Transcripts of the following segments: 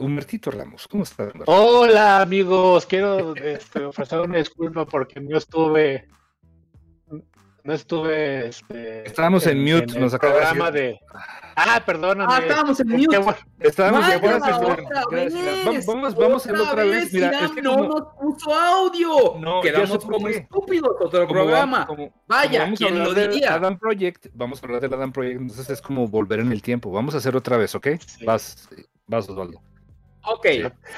Humertito Ramos, ¿cómo estás? Hola amigos, quiero este, ofrecer una disculpa porque no estuve no estuve. Este, estábamos en, mute, en nos el programa de. Ah, perdóname. Ah, estábamos en mute. Estábamos en mute. Vamos, vamos a hacerlo otra vez. Mira, es que no nos puso audio. No, Quedamos como estúpidos otro programa. Vaya, ¿quién lo diría? Adam Project, vamos a hablar del Adam Project, entonces es como volver en el tiempo. Vamos a hacer otra vez, ¿ok? Vas, vas, Osvaldo. Ok,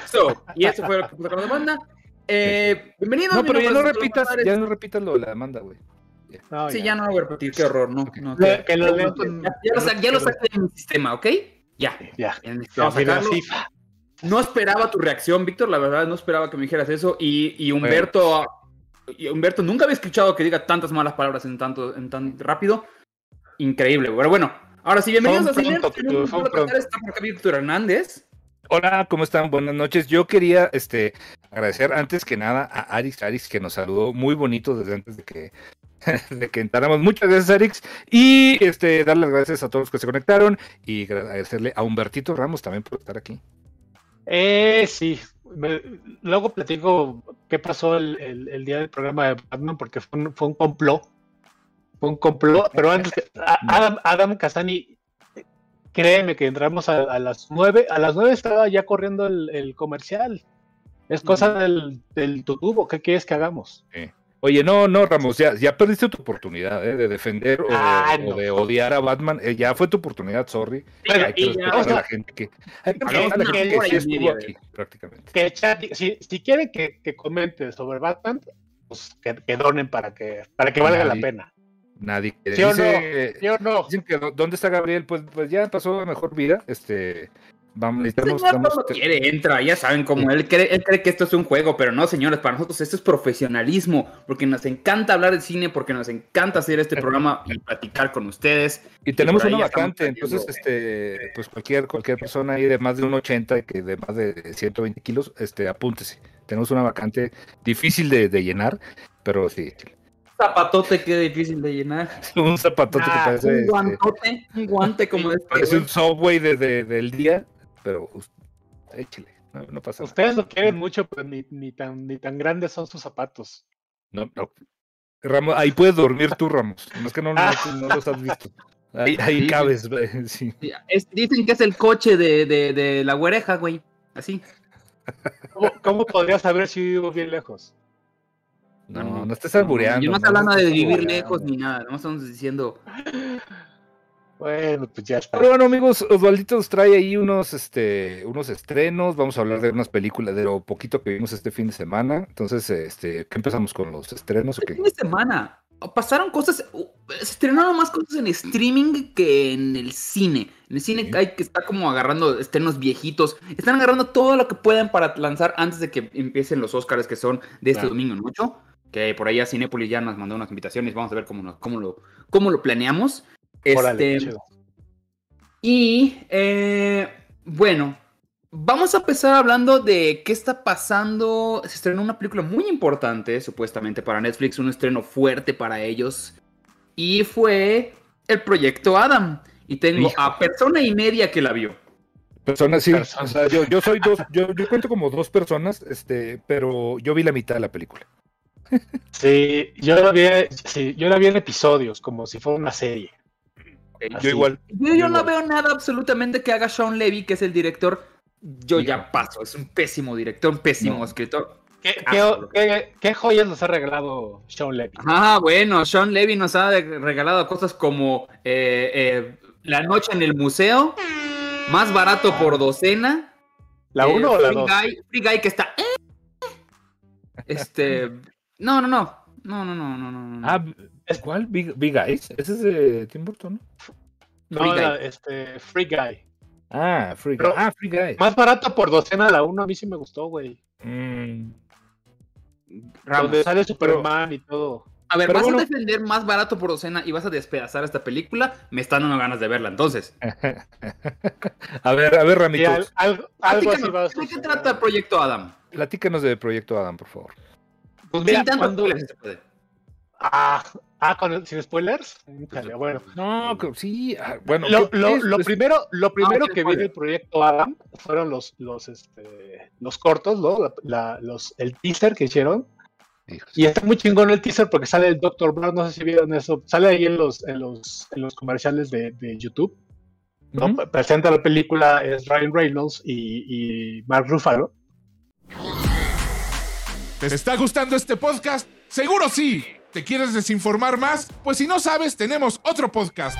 so, y eso fue lo que con la demanda. Eh, bienvenido. No, pero ya no repitas, ya no repitas lo de la demanda, güey sí, ya. no lo voy a repetir, qué horror, no. no ya, lo saqué de mi sistema, ¿ok? Ya. Ya. No esperaba tu reacción, Víctor, la verdad, no esperaba que me dijeras eso. Y, y Humberto, y Humberto nunca había escuchado que diga tantas malas palabras en tanto, en tan rápido. Increíble, pero bueno. Ahora sí, bienvenidos a Cine. Víctor Hernández. Hola, ¿cómo están? Buenas noches. Yo quería este, agradecer antes que nada a Aris Aris que nos saludó muy bonito desde antes de que de que entráramos. Muchas gracias, Arix. Y este, darle las gracias a todos los que se conectaron y agradecerle a Humbertito Ramos también por estar aquí. Eh, sí. luego platico qué pasó el, día del programa de Batman, porque fue un, fue un complot. Un complot, pero antes, Adam, Adam Casani, créeme que entramos a, las nueve. A las nueve estaba ya corriendo el, comercial. Es cosa del, del tubo. ¿Qué quieres que hagamos? Sí. Oye, no, no, Ramos, ya, ya perdiste tu oportunidad ¿eh? de defender o, de, ah, odiar a Batman. Eh, ya fue tu oportunidad, sorry. hay que respetar a la gente que, hay que, a la gente que sí estuvo aquí, prácticamente. Que si, si quieren que, que comente sobre Batman, pues que, que, donen para que, para que valga la pena. Nadie quiere. ¿Sí o no? ¿Sí o no? Dicen que ¿dónde está Gabriel? Pues, pues ya pasó a mejor vida. Este, Vamos, necesitamos, cuando quiere, entra, ya saben cómo él cree, él cree que esto es un juego, pero no, señores, para nosotros esto es profesionalismo, porque nos encanta hablar de cine, porque nos encanta hacer este programa y platicar con ustedes. Y tenemos una vacante, entonces, este, pues cualquier, cualquier persona ahí de más de un 80 que de más de 120 kilos, este, apúntese. Tenemos una vacante difícil de, llenar, pero sí. Zapatote que difícil de llenar. un zapatote que ah, parece. Un este, guantote, un guante como este. Parece un subway del día pero échale, no, pasa Ustedes lo quieren mucho, pero ni, ni, tan, ni tan grandes son sus zapatos. No, no. Ramos, ahí puedes dormir tú, Ramos. No es que no, no, los has visto. Ahí, ahí cabes, sí. dicen que es el coche de, de, de la güereja, güey. Así. ¿Cómo, ¿Cómo, podrías saber si vivo bien lejos? No, no, estés albureando. Yo no estoy hablando de vivir lejos ni nada. No estamos diciendo. Bueno, pues ya está. Pero bueno, amigos, Osvaldito nos trae ahí unos, este, unos estrenos. Vamos a hablar de unas películas, de lo poquito que vimos este fin de semana. Entonces, este, ¿qué empezamos con los estrenos? Este fin de semana. Pasaron cosas, uh, se estrenaron más cosas en streaming que en el cine. En el cine hay que estar como agarrando estrenos viejitos. Están agarrando todo lo que puedan para lanzar antes de que empiecen los Oscars que son de este domingo en Que por ahí a Cinepolis ya nos mandó unas invitaciones. Vamos a ver cómo, cómo, lo, cómo lo planeamos. Este, y eh, bueno, vamos a empezar hablando de qué está pasando. Se estrenó una película muy importante, supuestamente para Netflix, un estreno fuerte para ellos. Y fue el proyecto Adam. Y tengo a persona y media que la vio. Persona, sí. yo, soy dos, yo, cuento como dos personas, este, pero yo vi la mitad de la película. Sí, yo la vi, sí, yo la vi en episodios, como si fuera una serie. Yo igual. Yo, no veo nada absolutamente que haga Sean Levy, que es el director. Yo ya paso, es un pésimo director, un pésimo escritor. ¿Qué, joyas nos ha regalado Sean Levy? Ah, bueno, Sean Levy nos ha regalado cosas como eh, eh, La noche en el museo, más barato por docena. ¿La uno o la dos? Free Guy que está. Este. No, no, no. No, no, no, no, no. Ah, ¿Cuál? Big, Big Eyes. Ese es de Tim Burton, ¿no? No, este, Free Guy. Ah, Free Guy. ah, Free Guy. Más barato por docena la 1, a mí sí me gustó, güey. Mm. Donde sale Superman y todo. A ver, ¿vas a defender más barato por docena y vas a despedazar esta película? Me están dando ganas de verla, entonces. a ver, a ver, algo así va ¿De qué trata el Proyecto Adam? Platícanos de Proyecto Adam, por favor. Pues mira, cuando... Ah, Ah, con sin spoilers. bueno. No, sí, ah, bueno. Lo, pues primero, lo primero que vi del proyecto Adam fueron los, los, este, los cortos, ¿no? los, el teaser que hicieron. Y está muy chingón el teaser porque sale el Dr. Brown, no sé si vieron eso, sale ahí en los, en los, en los comerciales de, de YouTube. ¿no? Presenta la película es Ryan Reynolds y, y Mark Ruffalo. ¿Te está gustando este podcast? Seguro sí. ¿Te quieres desinformar más? Pues si no sabes, tenemos otro podcast.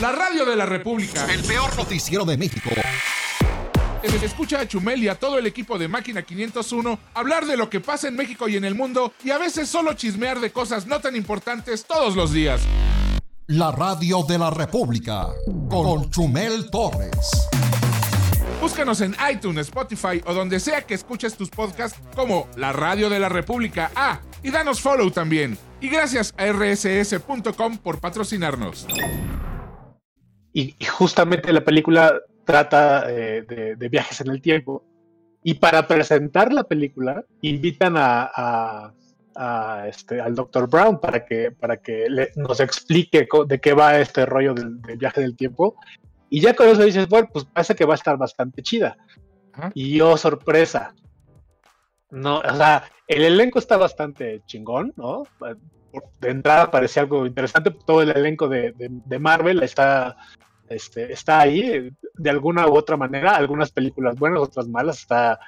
La Radio de la República. El peor noticiero de México. Escucha a Chumel y a todo el equipo de Máquina 501 hablar de lo que pasa en México y en el mundo y a veces solo chismear de cosas no tan importantes todos los días. La Radio de la República con Chumel Torres. Búscanos en iTunes, Spotify o donde sea que escuches tus podcasts como La Radio de la República. Ah, y danos follow también. Y gracias a rss.com por patrocinarnos. Y, justamente la película trata eh, de, viajes en el tiempo. Y para presentar la película, invitan a, este, al Dr. Brown para que, nos explique de qué va este rollo del, del viaje del tiempo y ya con eso dices, bueno, pues parece que va a estar bastante chida. Y yo, oh, sorpresa. No, o sea, el elenco está bastante chingón, ¿no? De entrada parece algo interesante. Todo el elenco de, Marvel está, este, está ahí de alguna u otra manera. Algunas películas buenas, otras malas. Está,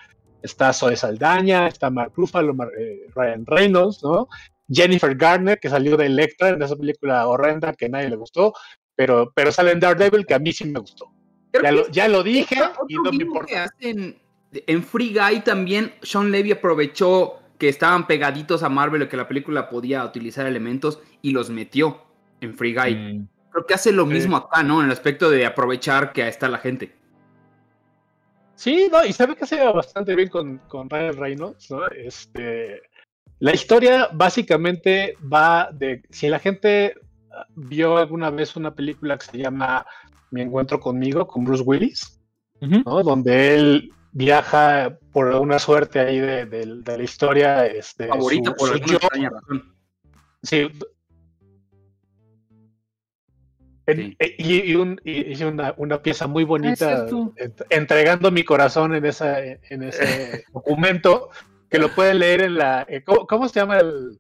está Zoe Saldaña, está Mark Ruffalo, eh, Ryan Reynolds, ¿no? Jennifer Garner, que salió de Electra en esa película horrenda que nadie le gustó pero, pero sale en Daredevil que a mí sí me gustó. Ya lo, dije y no me importa. en Free Guy también Sean Levy aprovechó que estaban pegaditos a Marvel y que la película podía utilizar elementos y los metió en Free Guy. Mm. Creo que hace lo mismo acá, ¿no? En el aspecto de aprovechar que ahí está la gente. Sí, no, y sabe que hace bastante bien con, con Ryan Reynolds, ¿no? Este, la historia básicamente va de si la gente vio alguna vez una película que se llama Mi encuentro conmigo con Bruce Willis, ¿no? Donde él viaja por una suerte ahí de, la historia. Este, Favorita por alguna extraña razón. Sí. Y, una, pieza muy bonita, entregando mi corazón en, esa, en ese documento, que lo pueden leer en la... Eh, ¿Cómo se llama el,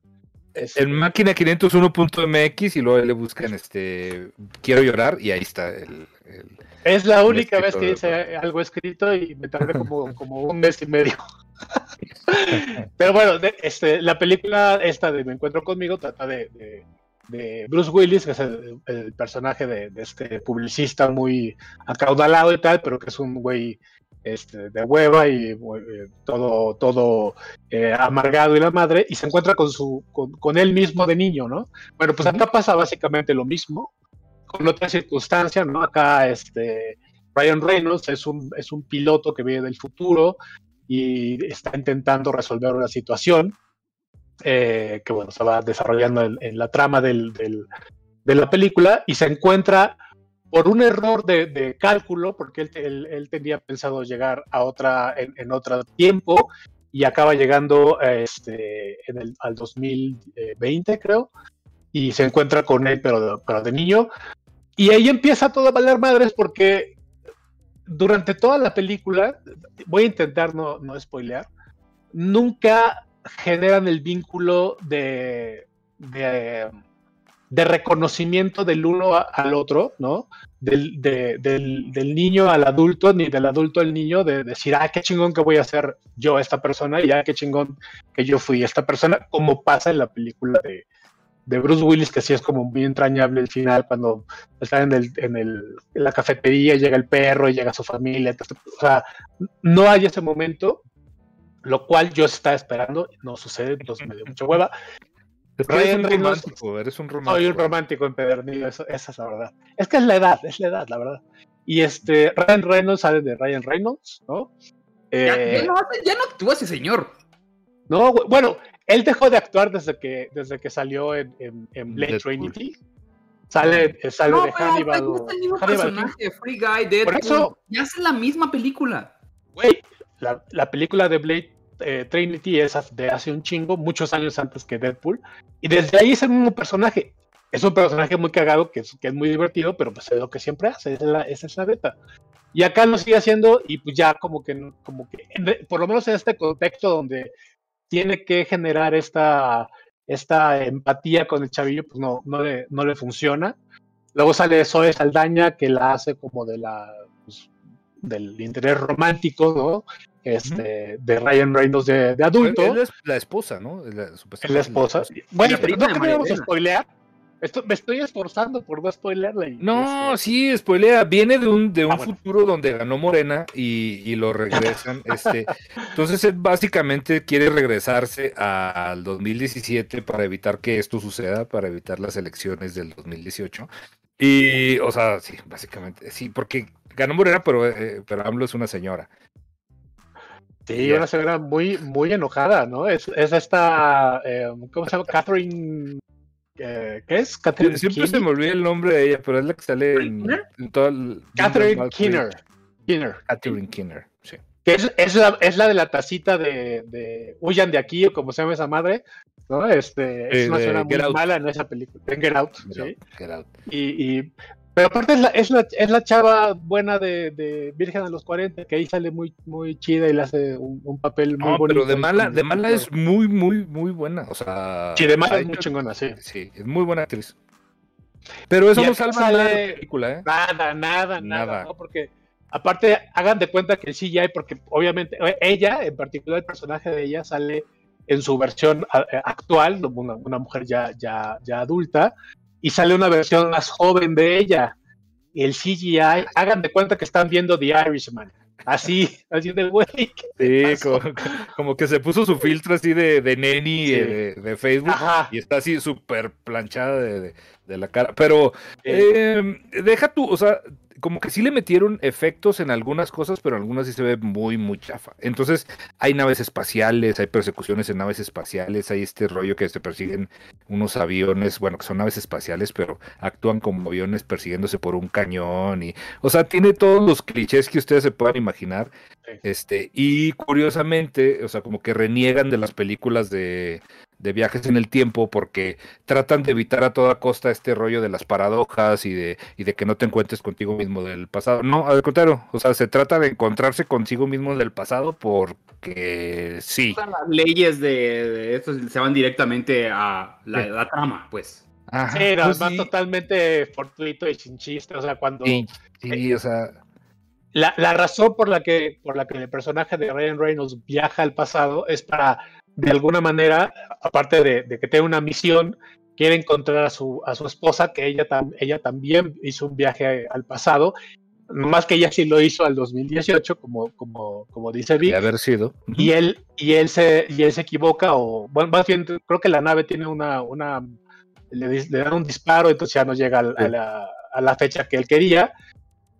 en máquina 501.mx y luego le buscan este quiero llorar y ahí está el, es la única vez que hice algo escrito y me tardé como, como un mes y medio. Pero bueno este, la película esta de Me encuentro conmigo trata de, de, Bruce Willis que es el, personaje de, este publicista muy acaudalado y tal pero que es un güey este, de hueva y eh, todo, todo eh, amargado y la madre, y se encuentra con, su, con, él mismo de niño, ¿no? Bueno, pues acá pasa básicamente lo mismo, con otra circunstancia, ¿no? Acá este, Ryan Reynolds es un, es un piloto que viene del futuro y está intentando resolver una situación eh, que, bueno, se va desarrollando en, la trama del, de la película y se encuentra por un error de, cálculo, porque él, tenía pensado llegar a otra, en, otro tiempo y acaba llegando este, en el, al 2020, creo, y se encuentra con él, pero, pero de niño. Y ahí empieza todo a valer madres porque durante toda la película, voy a intentar no, no spoilear, nunca generan el vínculo de, de de reconocimiento del uno al otro, ¿no? Del, del, niño al adulto, ni del adulto al niño, de decir, ah, qué chingón que voy a ser yo esta persona, y ah, qué chingón que yo fui esta persona, como pasa en la película de, Bruce Willis, que sí es como muy entrañable el final, cuando está en, el, en, el, en la cafetería, llega el perro, y llega su familia, o sea, no hay ese momento, lo cual yo estaba esperando, no sucede, entonces me dio mucha hueva, Ryan un romántico, eres un romántico. Soy un romántico empedernido, eso, esa es la verdad. Es que es la edad, es la edad, la verdad. Y este, Ryan Reynolds sale de Ryan Reynolds, ¿no? ya, eh, no ya, no, actúa ese señor. No, bueno, él dejó de actuar desde que, desde que salió en, en, Blade Trinity. Sale, eh, sale de Hannibal. No, el mismo personaje, Free Guy, Deadpool. Por eso, ya hace la misma película. Güey, la, la película de Blade eh, Trinity es de hace un chingo, muchos años antes que Deadpool, y desde ahí es el mismo personaje. es un personaje muy cagado, que es, que es muy divertido, pero pues es lo que siempre hace, esa es la, esa es la beta. Y acá lo sigue haciendo y pues ya como que, como que, por lo menos en este contexto donde tiene que generar esta, esta empatía con el chavillo, pues no, no, le, no le funciona. Luego sale Zoe Saldaña, que la hace como de la, pues, del interés romántico, ¿no? Este, de Ryan Reynolds de, de adulto. Es la esposa, ¿no? La, la esposa. Bueno, pero no queremos spoilear. Esto, me estoy esforzando por no spoilerla. No, este... sí, spoilea. Viene de un, de un ah, futuro donde ganó Morena y, y lo regresan. este, entonces él básicamente quiere regresarse al 2017 para evitar que esto suceda, para evitar las elecciones del 2018. Y, o sea, sí, básicamente, sí, porque ganó Morena, pero, eh, pero AMLO es una señora. Sí, una señora muy, muy enojada, ¿no? Es, es esta, eh, ¿cómo se llama? Catherine ¿Qué es? Catherine Siempre se me olvida el nombre de ella, pero es la que sale en, en todo el. Catherine Kinner. Kinner. Catherine Kinner, sí. Que es, es, la, es la de la tacita de, de Huyan de aquí, o como se llama esa madre. ¿no? Este, es una zona muy mala en esa película. En Get Out. Get, ¿sí? out, get out. Y, y pero aparte es la, es la, es la chava buena de, de, Virgen a los 40, que ahí sale muy, muy chida y le hace un, un papel muy no, bonito. Pero de mala, de mala es muy, muy, muy buena. O sea. Sí, de mala es muy chingona, sí. Sí, es muy buena actriz. Pero eso no salva sale... nada de la película, ¿eh? Nada, nada, nada, nada. ¿no? Porque aparte, hagan de cuenta que el CGI, porque obviamente ella, en particular el personaje de ella, sale en su versión actual, una, una mujer ya, ya, ya adulta, y sale una versión más joven de ella. El CGI, hagan de cuenta que están viendo The Irishman. Así, así de güey. Sí, como, como, que se puso su filtro así de, de neni sí. de, de, Facebook Ajá. y está así súper planchada de, de, la cara. Pero eh, deja tú, o sea, como que sí le metieron efectos en algunas cosas, pero en algunas sí se ve muy, muy chafa. Entonces, hay naves espaciales, hay persecuciones en naves espaciales, hay este rollo que se persiguen unos aviones, bueno, que son naves espaciales, pero actúan como aviones persiguiéndose por un cañón y, o sea, tiene todos los clichés que ustedes se puedan imaginar. Este, y curiosamente, o sea, como que reniegan de las películas de, de viajes en el tiempo porque tratan de evitar a toda costa este rollo de las paradojas y de, y de que no te encuentres contigo mismo del pasado. No, al contrario, o sea, se trata de encontrarse consigo mismo del pasado porque sí. Las leyes de, de esto se van directamente a la, sí. la trama, pues. Ajá, sí, no, pues va sí. totalmente fortuito y sin chiste, o sea, cuando... Sí, sí o sea... La, la, razón por la, que, por la que el personaje de Ryan Reynolds viaja al pasado es para de alguna manera, aparte de, de, que tiene una misión, quiere encontrar a su, a su esposa, que ella, tam, ella también hizo un viaje al pasado, más que ella sí lo hizo al 2018, como, como, como dice Vic. De haber sido. Y él, y, él se, y él se equivoca, o bueno, más bien creo que la nave tiene una, una le, le dan un disparo, entonces ya no llega a, sí. a, la, a la fecha que él quería.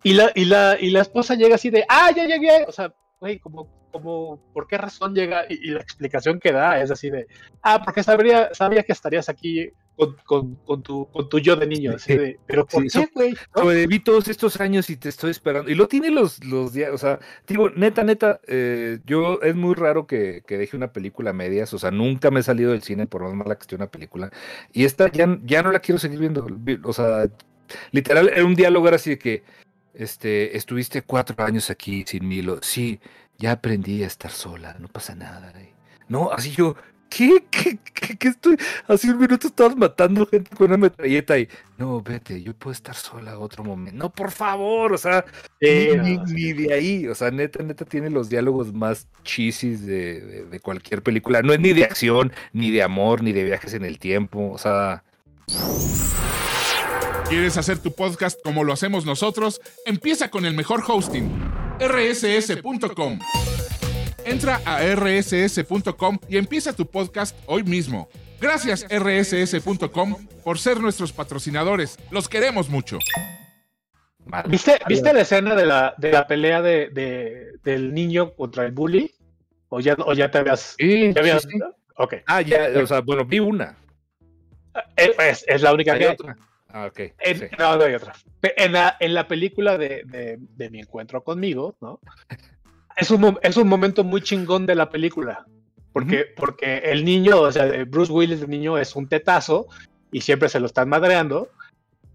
Y la, y, la, y la esposa llega así de, ah, ya llegué. O sea, güey, como, como, ¿por qué razón llega? Y, y, la explicación que da es así de, ah, porque sabría, sabía que estarías aquí con, con, con, tu, con tu yo de niño. Así de, pero ¿por sí, qué, güey? Sobreviví todos estos años y te estoy esperando. Y lo tiene los, los días, o sea, digo, neta, neta, eh, yo es muy raro que, que, deje una película a medias, o sea, nunca me he salido del cine por más mala que esté una película. Y esta ya, ya no la quiero seguir viendo, o sea, literal, era un diálogo era así de que, este, estuviste cuatro años aquí sin Milo. Sí, ya aprendí a estar sola, no pasa nada. ¿eh? No, así yo, ¿qué? ¿Qué, qué, qué estoy? Hace un minuto estabas matando gente con una metralleta y, no, vete, yo puedo estar sola otro momento. No, por favor, o sea, sí, ni, no, ni, ni, de ahí, o sea, neta, neta tiene los diálogos más chisis de, de, de cualquier película. No es ni de acción, ni de amor, ni de viajes en el tiempo, o sea... ¿Quieres hacer tu podcast como lo hacemos nosotros? Empieza con el mejor hosting, rss.com. Entra a rss.com y empieza tu podcast hoy mismo. Gracias rss.com por ser nuestros patrocinadores. Los queremos mucho. ¿Viste, ¿viste la escena de la, de la pelea de, de, del niño contra el bully? ¿O ya, o ya te habías... Sí, ¿ya habías... Sí, sí. Okay. Ah, ya, o sea, bueno, vi una. Es, es la única ¿Hay que... otra? Ah, ok. En, sí. No, no hay otra. En la, en la película de, de, de, mi encuentro conmigo, ¿no? Es un, es un momento muy chingón de la película. Porque, uh -huh. porque el niño, o sea, Bruce Willis, el niño, es un tetazo. y siempre se lo están madreando.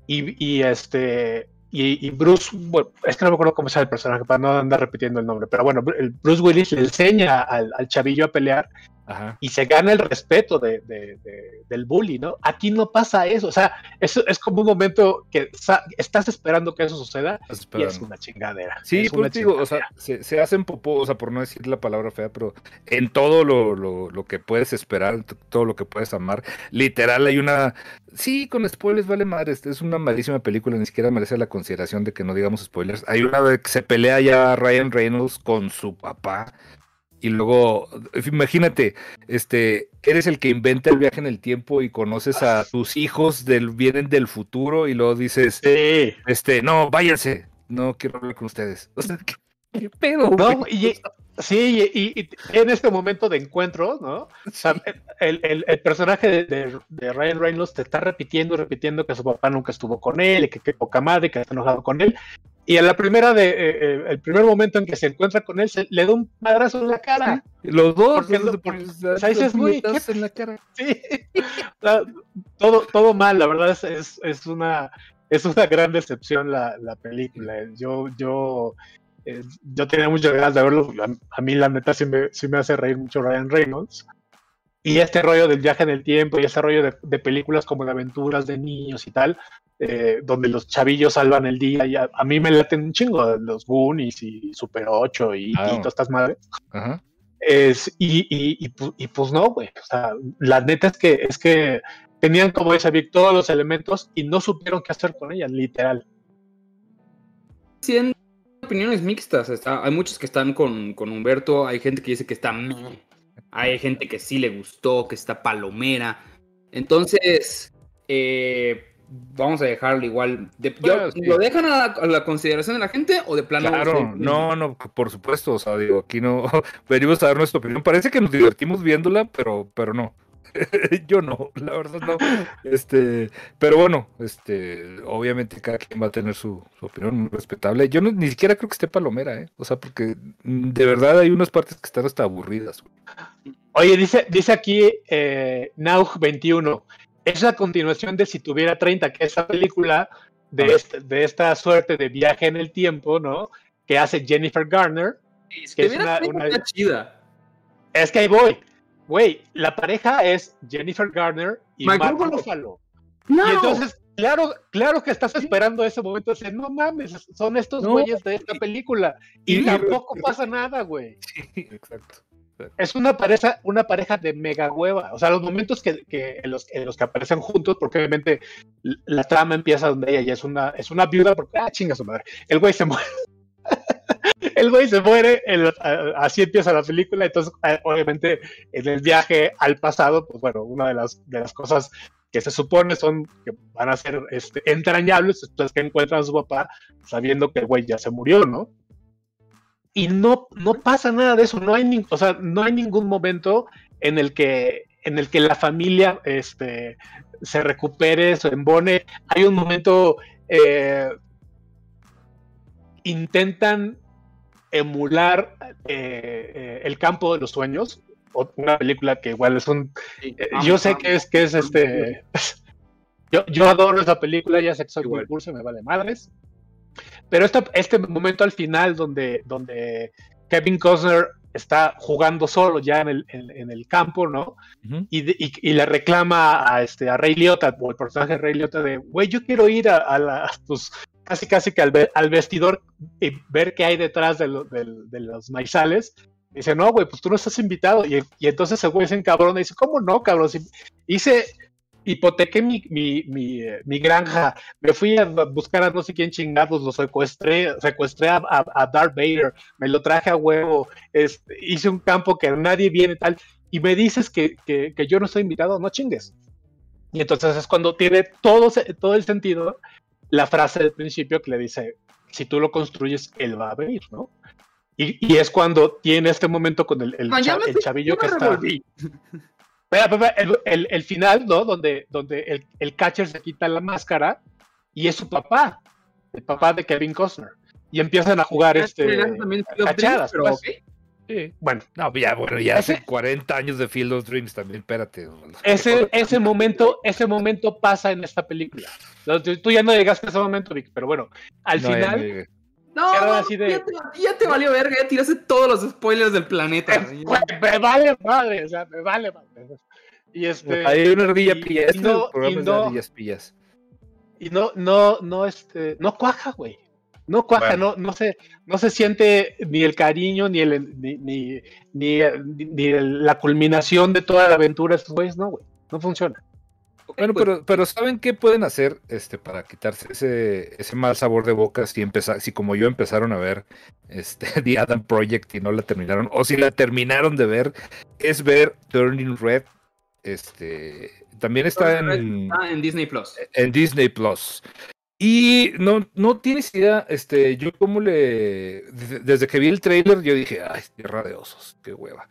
Y, y este, y, y Bruce, bueno, es que no me acuerdo cómo llama el personaje, para no andar repitiendo el nombre, pero bueno, el Bruce Willis le enseña al, al chavillo a pelear Ajá. y se gana el respeto de, de- de- del bully, ¿no? Aquí no pasa eso, o sea, eso es como un momento que estás esperando que eso suceda y es una chingadera. Sí, es pues digo, o sea, se, se hacen popó, o sea, por no decir la palabra fea, pero en todo lo, lo, lo que puedes esperar, todo lo que puedes amar, literal hay una, sí, con spoilers vale madre, es una malísima película, ni siquiera merece la consideración de que no digamos spoilers. Hay una vez que se pelea ya Ryan Reynolds con su papá y luego, imagínate, este, eres el que inventa el viaje en el tiempo y conoces a tus hijos del vienen del futuro y luego dices, Sí. este, no, váyanse, no quiero hablar con ustedes. O sea, ¿qué, qué pedo? No, y, sí, y, en este momento de encuentro, ¿no? O sea, el, el- el personaje de, de- de Ryan Reynolds te está repitiendo, repitiendo que su papá nunca estuvo con él, y que qué poca madre, que está enojado con él. Y en la primera de, eh, eh, el primer momento en que se encuentra con él, se, le da un madrazo en la cara. Los dos, Porque los no- de- porque- pues, o sea, dices, güey, ¿qué- puñetazos en la cara. Sí. Todo, todo mal, la verdad es, es, es una es una gran decepción la, la película. Yo, yo, eh, yo tenía muchas ganas de verlo. A, a mí, la neta, sí me, sí me hace reír mucho Ryan Reynolds. Y este rollo del viaje en el tiempo y este rollo de, de películas como de aventuras de niños y tal, eh, donde los chavillos salvan el día, y a, a mí me laten un chingo los Goonies y Super 8 y, Ah. y todas estas madres. Ajá. Es, y, y, y pues no, güey. O sea, la neta es que, es que tenían, como dice Vic, todos los elementos y no supieron qué hacer con ellas, literal. Siendo opiniones mixtas. está- hay muchos que están con, con Humberto, hay gente que dice que está meh, hay gente que sí le gustó, que está palomera. Entonces, eh, vamos a dejarlo igual. De- yo- Bueno, sí. ¿Lo dejan a la, a la consideración de la gente o de plano? Claro, no, no, por supuesto, o sea, digo, aquí no venimos a dar nuestra opinión. Parece que nos divertimos viéndola, pero, pero no. Yo no, la verdad no. Este, pero bueno, este, obviamente cada quien va a tener su, su opinión muy respetable. Yo no, ni siquiera creo que esté palomera, ¿eh? O sea, porque mm, de verdad hay unas partes que están hasta aburridas. Oye, dice, dice aquí eh, Naug 21. Es la continuación de Si tuviera 30, que es la película de, este- de esta suerte de viaje en el tiempo, ¿no? Que hace Jennifer Garner. Es que que es una- una- chida. Es que ahí voy. Güey, la pareja es Jennifer Garner y Mark Mark. Y entonces, claro, claro que estás esperando ese momento de decir, no mames, son estos No. güeyes de esta película. Y Y- tampoco pasa nada, güey. Sí, exacto. Es una pareja, una pareja de mega hueva. O sea, los momentos que, que en, los, en los que aparecen juntos, porque obviamente la trama empieza donde ella ya es una, es una viuda, porque, ah, chinga su madre. El güey se muere. El güey se muere, así empieza la película, entonces eh, obviamente en el viaje al pasado, pues bueno, una de las, de las cosas que se supone son que van a ser este, entrañables después que encuentran a su papá sabiendo que el güey ya se murió, ¿no? Y no, no pasa nada de eso, no hay, nin- o sea, no hay ningún momento en el que, en el que la familia este, se recupere, se embone. Hay un momento, eh, intentan emular eh, eh, el campo de los sueños, o- una película que igual es un Sí. eh, yo sé que es que es este. Yo, yo adoro esa película, ya sé que soy muy curso, me vale madres. Pero esta- este momento al final donde, donde Kevin Costner está jugando solo ya en el, en, en el campo, ¿no? Y, de- y- y le reclama a, este, a Ray Liotta, o el personaje de Ray Liotta, de, güey, yo quiero ir a, a la- pues, casi casi que al, ve- al vestidor y ver qué hay detrás de, los maizales. Dice, no, güey, pues tú no estás invitado. Y, entonces el güey se encabrona y dice, ¿cómo no, cabrón? Si hice, hipotequé mi, mi, mi, eh, granja, me fui a buscar a no sé quién chingados, lo secuestré, secuestré a, a, a Darth Vader, me lo traje a huevo, este, hice un campo que nadie viene tal, y me dices que, que, que yo no estoy invitado, no chingues. Y entonces es cuando tiene todo, todo el sentido la frase del principio que le dice, si tú lo construyes, él va a venir, ¿no? Y, y es cuando tiene este momento con el, el, cha- el chavillo que está... el, el- el final, ¿no? Donde, donde el, el catcher se quita la máscara y es su papá, el papá de Kevin Costner. Y empiezan a jugar este, cachadas, pero pues. Sí. Bueno, No, ya, bueno, ya Ese- hace 40 años de Field of Dreams también, espérate. ese, ese momento, ese momento pasa en esta película. Tú ya no llegaste a ese momento, Vic, pero bueno, al No, final, no de- ya, te, ya te valió verga, ya tiraste todos los spoilers del planeta. me, me vale madre, o sea, me vale madre. Y este, Hay una ardilla y- pilla. y Este no- y pillas. y no, no, no, este, no cuaja, güey. No cuaja, no, no se, no se siente ni el cariño, ni el, ni, ni, ni, ni el- la culminación de toda la aventura estos güeyes, no, güey. No funciona. Bueno, pues, pero, pero ¿saben qué pueden hacer este, para quitarse ese, ese mal sabor de boca si, empeza- si como yo empezaron a ver este, The Adam Project y no la terminaron? O si la terminaron de ver, es ver Turning Red. Este, también está en, en Disney Plus. en Disney Plus. Y no, no tienes idea, este, yo como le, desde, que vi el trailer, yo dije, ay, tierra de osos, qué hueva.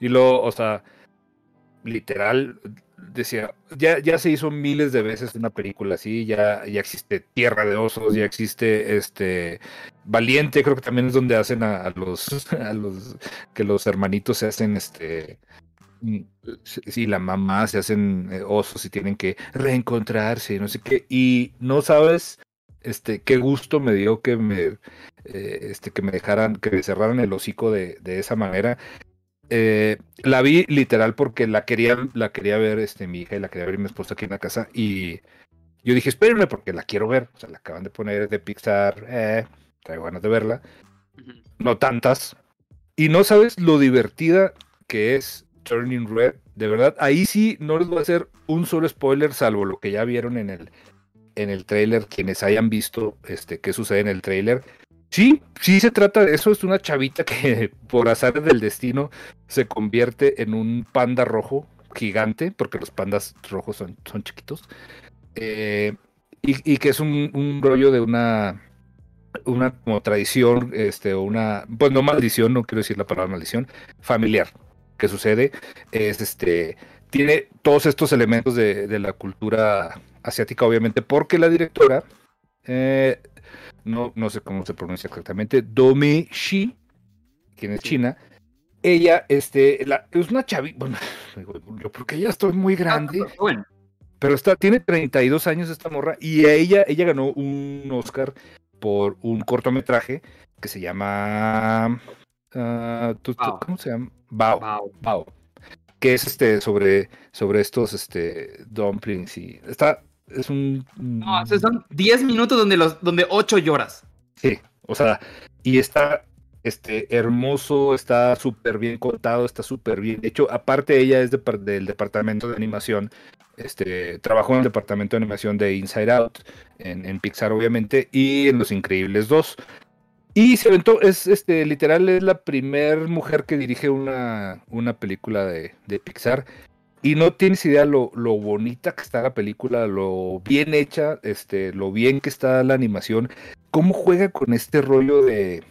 Y luego, o sea, literal, decía, ya, ya se hizo miles de veces una película así, ya, ya existe Tierra de Osos, ya existe este Valiente, creo que también es donde hacen a, a los, a los, que los hermanitos se hacen este mm, sí, la mamá se hacen eh, osos y tienen que reencontrarse y no sé qué. Y no sabes este qué gusto me dio que me eh, este que me dejaran, que me cerraran el hocico de, de esa manera. Eh, la vi literal porque la quería, la quería ver este, mi hija y la quería ver mi esposa aquí en la casa. Y yo dije, espérenme porque la quiero ver. O sea, la acaban de poner de Pixar. Eh, traigo ganas de verla no tantas. Y no sabes lo divertida que es Turning Red. De verdad, ahí sí no les voy a hacer un solo spoiler, salvo lo que ya vieron en el, en el trailer, quienes hayan visto este, qué sucede en el trailer. Sí, sí se trata de eso. Es una chavita que por azares del destino se convierte en un panda rojo gigante, porque los pandas rojos son, son chiquitos. eh, y, que es un, rollo de una una como tradición, este, una, pues no maldición, no quiero decir la palabra maldición, familiar, que sucede, es este, tiene todos estos elementos de, de la cultura asiática, obviamente, porque la directora, eh, no, no sé cómo se pronuncia exactamente, Domi Shi, quien es china, ella, este, la- es una chavita, bueno, yo porque ya estoy muy grande, Ah, bueno, pero está, tiene 32 años esta morra y ella, ella ganó un Oscar por un cortometraje que se llama... ah, ¿tú- tú- Bao. ¿Cómo se llama? Bao. wow. Bao. Que es este sobre, sobre estos este, dumplings y... Está... Es un... No, son 10 minutos donde los donde 8 lloras. Sí, o sea, y está este, hermoso, está súper bien contado, está súper bien. De hecho, aparte ella es de del departamento de animación, este, trabajó en el departamento de animación de Inside Out, en, en Pixar obviamente, y en Los Increíbles 2. Y se aventó, es este, literal, es la primer mujer que dirige una, una película de, de Pixar. Y no tienes idea lo, lo bonita que está la película, lo bien hecha, este, lo bien que está la animación cómo juega con este rollo de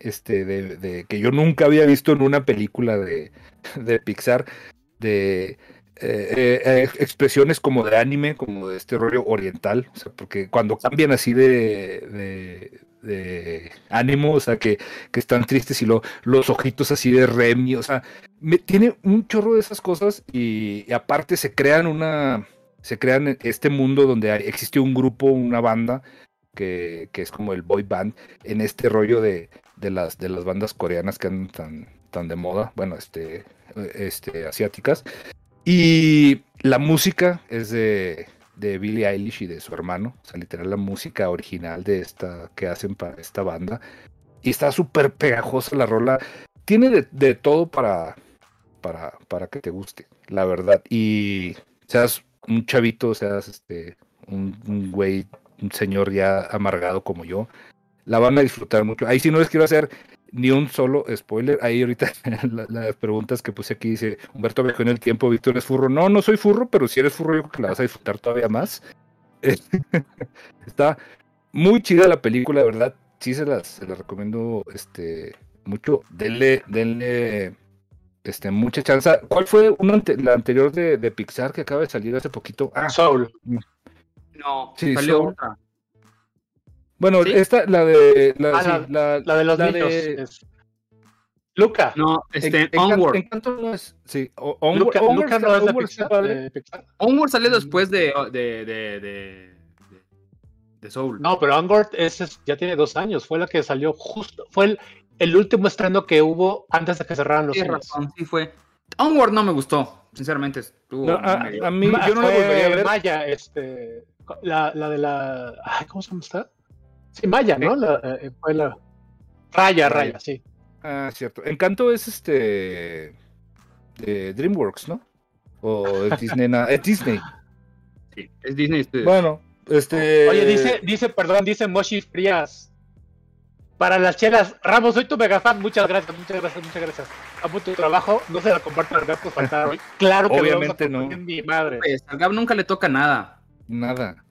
este de, de- que yo nunca había visto en una película de, de Pixar de eh, eh, eh, expresiones como de anime como de este rollo oriental o sea porque cuando cambian así de, de, de ánimo o sea que, que están tristes y lo, los ojitos así de Remy o sea me, tiene un chorro de esas cosas y, aparte se crean una se crean este mundo donde hay- existe un grupo una banda que, que es como el boy band en este rollo de, de las de las bandas coreanas que andan tan, tan de moda, bueno, este, este, asiáticas. Y la música es de, de Billie Eilish y de su hermano, o sea, literal la música original de esta que hacen para esta banda. Y está súper pegajosa la rola. Tiene de, de todo para, para, para que te guste, la verdad. Y seas un chavito, seas este, un, un güey un señor ya amargado como yo, la van a disfrutar mucho. Ahí sí no les quiero hacer ni un solo spoiler. Ahí ahorita la- las preguntas que puse aquí dice Humberto viajó en el tiempo, Víctor es furro. No, no soy furro, pero si eres furro yo creo que la vas a disfrutar todavía más. Está muy chida la película, de verdad. Sí se las, se las recomiendo este mucho. Denle, denle este, mucha chance. ¿Cuál fue una ante- la anterior de, de Pixar que acaba de salir hace poquito? Ah, Soul. No, Sí, salió Soul. otra. Bueno, ¿Sí? esta, la de. La, Ah, sí, la- La de los la niños. de- es- Luca. No, este, En- Onward. Encanto no es. Sí, o- Onward, Luca, Onward Luca no es Onward Pixar. de Pixar. Onward salió después de, de, de, de, Soul. No, pero Onward es- ya tiene dos años. Fue la que salió justo. Fue el, el último estreno que hubo antes de que cerraran los razón, sí fue. Onward no me gustó, sinceramente. Estuvo No, a, mí, yo no la fue volvería a ver. Maya, este. La, la de la. Ay, ¿Cómo se llama esta? Sí, Maya, ¿no? La, eh, fue la. Raya, Raya, sí. Ah, cierto. Encanto es este. de DreamWorks, ¿no? O es Disney. na- es Disney. sí, es Disney. Studios. Bueno, este. Oye, dice, dice, perdón, dice Moshi Frías. Para las chelas, Ramos, soy tu mega fan. Muchas gracias, muchas gracias, muchas gracias. Amo tu trabajo. No se la comparto al gato faltar hoy. Claro que lo vamos a Obviamente no. Mi madre. Pues, al Gab nunca le toca nada. Nada.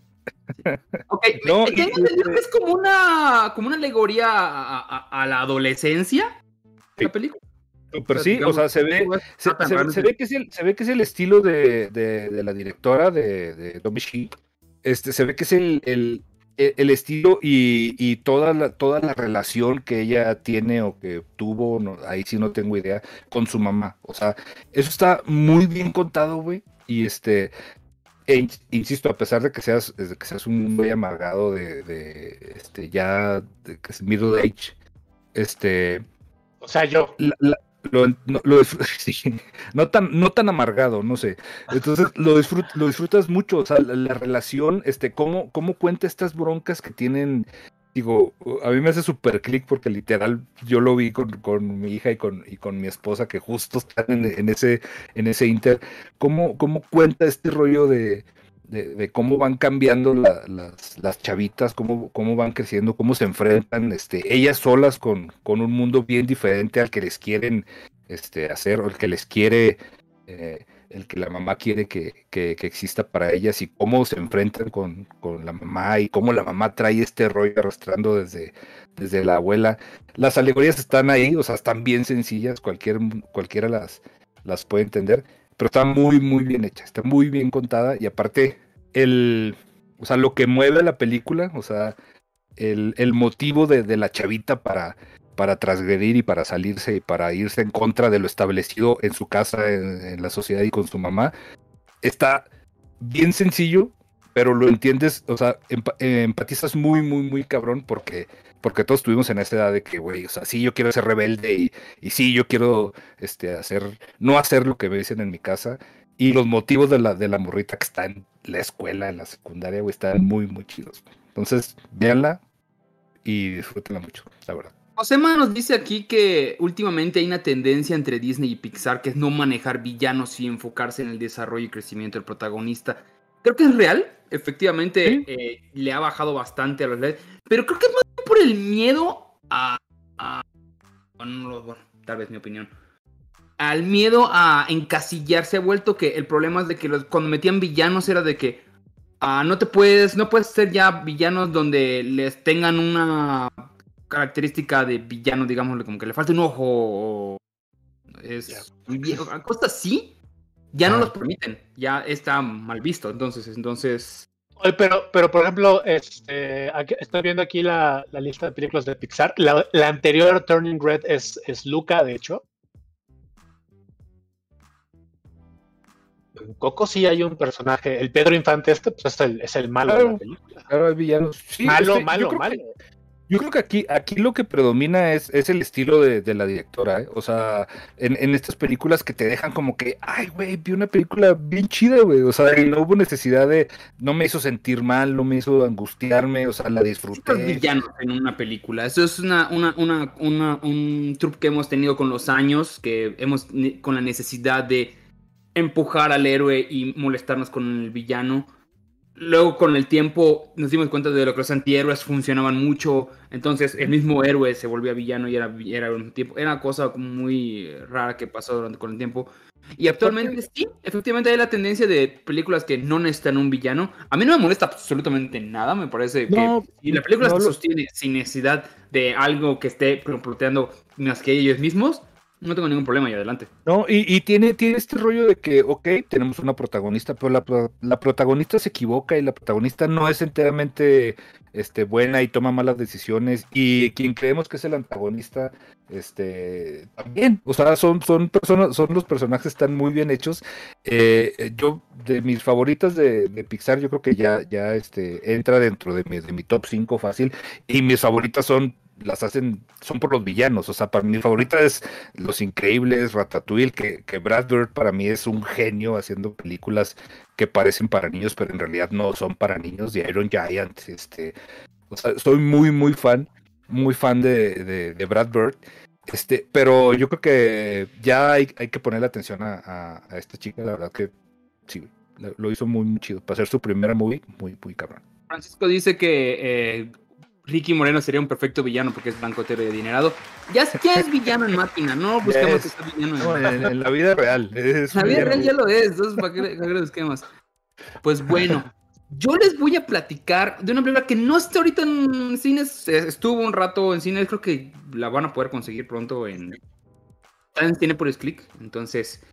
Ok, No, tengo entendido que es como una, como una alegoría a, a- a la adolescencia. Sí. La película. Pero sí, o sea, se ve. Se, ve que es el, se ve que es el estilo de, de- de la directora de, de Shee. Este, se ve que es el, el, el- el estilo y, y toda, la, toda la relación que ella tiene o que tuvo, no, ahí sí no tengo idea, con su mamá. O sea, eso está muy bien contado, güey. Y este, e in- insisto, a pesar de que seas, de que seas un güey amargado de, de, este, ya, de que es middle age, este, O sea, yo. la- la- lo, no, lo disfr- sí, no tan no tan amargado no sé entonces lo disfrut- lo disfrutas mucho o sea la, la relación este cómo cómo cuenta estas broncas que tienen digo a mí me hace súper clic porque literal yo lo vi con, con mi hija y con y con mi esposa que justo están en, ese en ese inter. Cómo cómo cuenta este rollo de de, cómo van cambiando la- las, las chavitas, cómo, cómo van creciendo, cómo se enfrentan, este, ellas solas con, con un mundo bien diferente al que les quieren este, hacer, o el que les quiere, eh, el que la mamá quiere que, que- exista para ellas, y cómo se enfrentan con, con la mamá, y cómo la mamá trae este rollo arrastrando desde, desde la abuela. Las alegorías están ahí, o sea, están bien sencillas, cualquier, cualquiera las, las puede entender pero está muy, muy bien hecha, está muy bien contada y aparte el, o sea, lo que mueve la película, o sea, el, el motivo de, de la chavita para, para transgredir y para salirse y para irse en contra de lo establecido en su casa, en, la sociedad y con su mamá, está bien sencillo, pero lo entiendes, o sea, eh, empatizas muy, muy, muy cabrón porque, porque todos estuvimos en esa edad de que, güey, o sea, sí, yo quiero ser rebelde y, y sí, yo quiero este, hacer, no hacer lo que me dicen en mi casa. Y los motivos de la, de la morrita que está en la escuela, en la secundaria, güey, están muy, muy chidos. Entonces, véanla y disfrútenla mucho, la verdad. Josema nos dice aquí que últimamente hay una tendencia entre Disney y Pixar que es no manejar villanos y enfocarse en el desarrollo y crecimiento del protagonista. Creo que es real, efectivamente Sí. eh, le ha bajado bastante a los LED, pero creo que es más bien por el miedo a... a- bueno, bueno, tal vez mi opinión. Al miedo a encasillarse ha vuelto que el problema es de que los- cuando metían villanos era de que ah, no te puedes, no puedes ser ya villanos donde les tengan una característica de villano, digámosle, como que le falta un ojo o es muy viejo, cosas así, ya no Ah. los permiten, ya está mal visto, entonces, entonces, pero, pero por ejemplo, este, aquí- estoy viendo aquí la, la lista de películas de Pixar. La, la anterior a Turning Red es, es Luca, de hecho. En Coco sí hay un personaje, el Pedro Infante este, pues es el, es el malo de la película. Claro, hay villanos. Sí, malo, este, malo, malo. que- yo creo que aquí, aquí lo que predomina es, es el estilo de, de la directora, ¿eh? O sea, en, en estas películas que te dejan como que, ay, güey, vi una película bien chida, güey. O sea, y no hubo necesidad de, no me hizo sentir mal, no me hizo angustiarme, o sea, la disfruté. Necesitas villanos en una película. Eso es una, una, una, una- un truco que hemos tenido con los años, que hemos con la necesidad de empujar al héroe y molestarnos con el villano. Luego con el tiempo nos dimos cuenta de lo que los antihéroes funcionaban mucho. Entonces el mismo héroe se volvía villano y era, era un tiempo. Era una cosa muy rara que pasó durante con el tiempo. Y actualmente sí, efectivamente hay la tendencia de películas que no necesitan un villano. A mí no me molesta absolutamente nada, me parece No, que si la película no se sostiene sin necesidad de algo que esté comploteando más que ellos mismos, No tengo ningún problema y adelante. No, y, y tiene, tiene este rollo de que, ok, tenemos una protagonista, pero la, la protagonista se equivoca y la protagonista no es enteramente este, buena y toma malas decisiones. Y quien creemos que es el antagonista, este, también. O sea, son, son personas, son los personajes están muy bien hechos. Eh, yo, de mis favoritas de, de Pixar, yo creo que ya, ya este, entra dentro de mi, de mi top 5 fácil. Y mis favoritas son, las hacen, son por los villanos. O sea, para mi favorita es Los Increíbles, Ratatouille, que, que Brad Bird para mí es un genio haciendo películas que parecen para niños, pero en realidad no son para niños. De Iron Giant, este, o sea, soy muy, muy fan, muy fan de, de, Brad Bird. Este, pero yo creo que ya hay, hay que ponerle atención a, a- esta chica, la verdad que sí, lo hizo muy, muy chido. Para ser su primera movie, muy, muy cabrón. Francisco dice que eh, Ricky Moreno sería un perfecto villano porque es blancotero y adinerado. Ya, es- ya es villano en máquina, no busquemos Yes. que sea villano en No, en, en la vida real. Es La vida real ya lo es, entonces ¿para qué, para qué lo busquemos? Pues bueno, yo les voy a platicar de una película que no está ahorita en cines, estuvo un rato en cines, creo que la van a poder conseguir pronto en, está en Cinepolis Click, entonces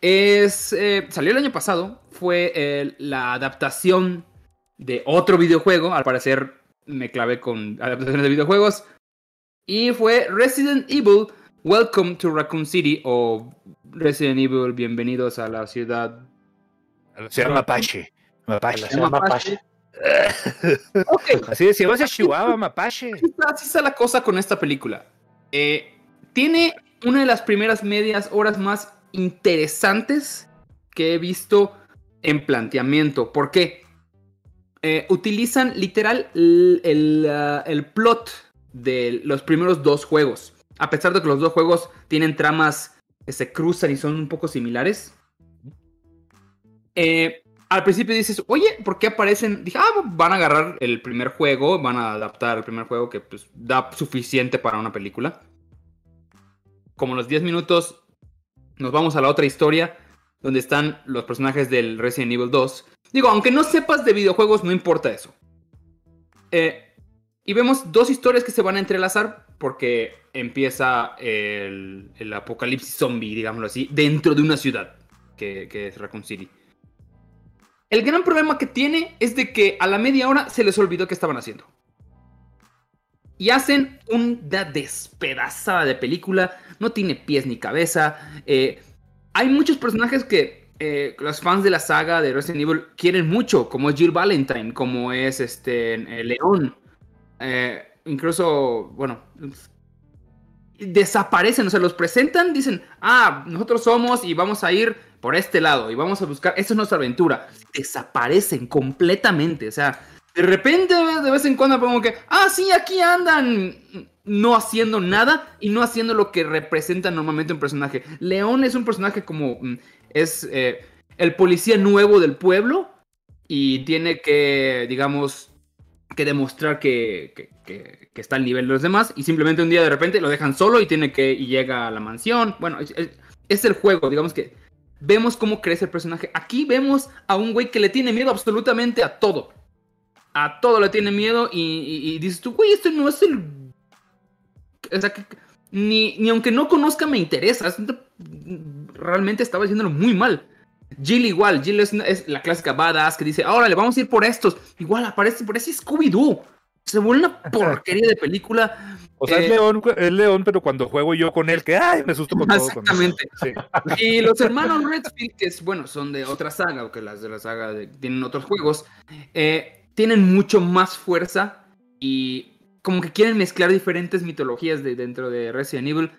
es, eh, salió el año pasado, fue eh, la adaptación de otro videojuego, al parecer me clavé con adaptaciones de videojuegos, y fue Resident Evil Welcome to Raccoon City o Resident Evil Bienvenidos a la ciudad. Se llama Mapache. Mapache. Se llama Mapache. Ok, Así decía, vas a Chihuahua, Mapache. así está, así está la cosa con esta película. Eh, tiene una de las primeras medias horas más interesantes que he visto en planteamiento. ¿Por qué? Eh, utilizan literal el, ah, el plot de los primeros dos juegos. A pesar de que los dos juegos tienen tramas que se cruzan y son un poco similares. Eh, al principio dices, oye, ¿por qué aparecen? Dije, ah, van a agarrar el primer juego, van a adaptar el primer juego que pues da suficiente para una película. Como los 10 minutos, nos vamos a la otra historia, donde están los personajes del Resident Evil 2. Digo, aunque no sepas de videojuegos, no importa eso. Eh, y vemos dos historias que se van a entrelazar porque empieza el, apocalipsis zombie, digámoslo así, dentro de una ciudad, que, que es Raccoon City. El gran problema que tiene es de que a la media hora se les olvidó qué estaban haciendo. Y hacen una despedazada de película. No tiene pies ni cabeza. eh, hay muchos personajes que eh, los fans de la saga de Resident Evil quieren mucho. Como es Jill Valentine. Como es este eh, León. eh, incluso, bueno. Desaparecen. O sea, los presentan. Dicen, ah, nosotros somos y vamos a ir por este lado. Y vamos a buscar. Esa es nuestra aventura. Desaparecen completamente. O sea, de repente, de vez en cuando, como que, ah, sí, aquí andan, no haciendo nada y no haciendo lo que representa normalmente un personaje. León es un personaje como, mm, es eh, el policía nuevo del pueblo y tiene que, digamos, que demostrar que, está al nivel de los demás y simplemente un día de repente lo dejan solo y tiene que, y llega a la mansión. Bueno, es el juego, digamos que vemos cómo crece el personaje. Aquí vemos a un güey que le tiene miedo absolutamente a todo a todo le tiene miedo y, y- y dices tú, güey, este no es el... O sea, que ni, ni aunque no conozca me interesa. es- Realmente estaba haciéndolo muy mal. Jill igual, Jill es, una- es la clásica badass que dice, ahora le vamos a ir por estos. Igual aparece por ese Scooby-Doo. Se vuelve una porquería de película. O sea, es Eh, león, es león, pero cuando juego yo con él, que ay, me asusto con todo. Exactamente. Sí. Y los hermanos Redfield, que es, bueno, son de otra saga, o que las de la saga de- tienen otros juegos, eh, tienen mucho más fuerza y como que quieren mezclar diferentes mitologías de, dentro de Resident Evil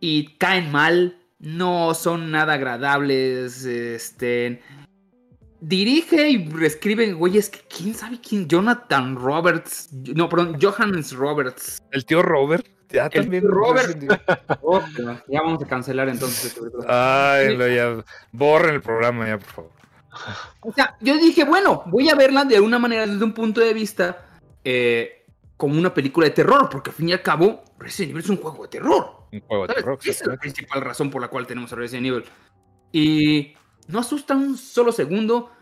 y caen mal, no son nada agradables, este... Dirige y reescribe, güey, es que quién sabe quién, Jonathan Roberts, no, perdón, Johannes Roberts. El tío Robert, ya El también. tío Robert. Oh, ya vamos a cancelar entonces. este. Ay, lo ya. Borren el programa ya, por favor. O sea, yo dije, bueno, voy a verla de alguna manera desde un punto de vista eh, como una película de terror, porque al fin y al cabo Resident Evil es un juego de terror. Un juego de terror. Esa es la principal razón por la cual tenemos a Resident Evil. Y no asusta un solo segundo.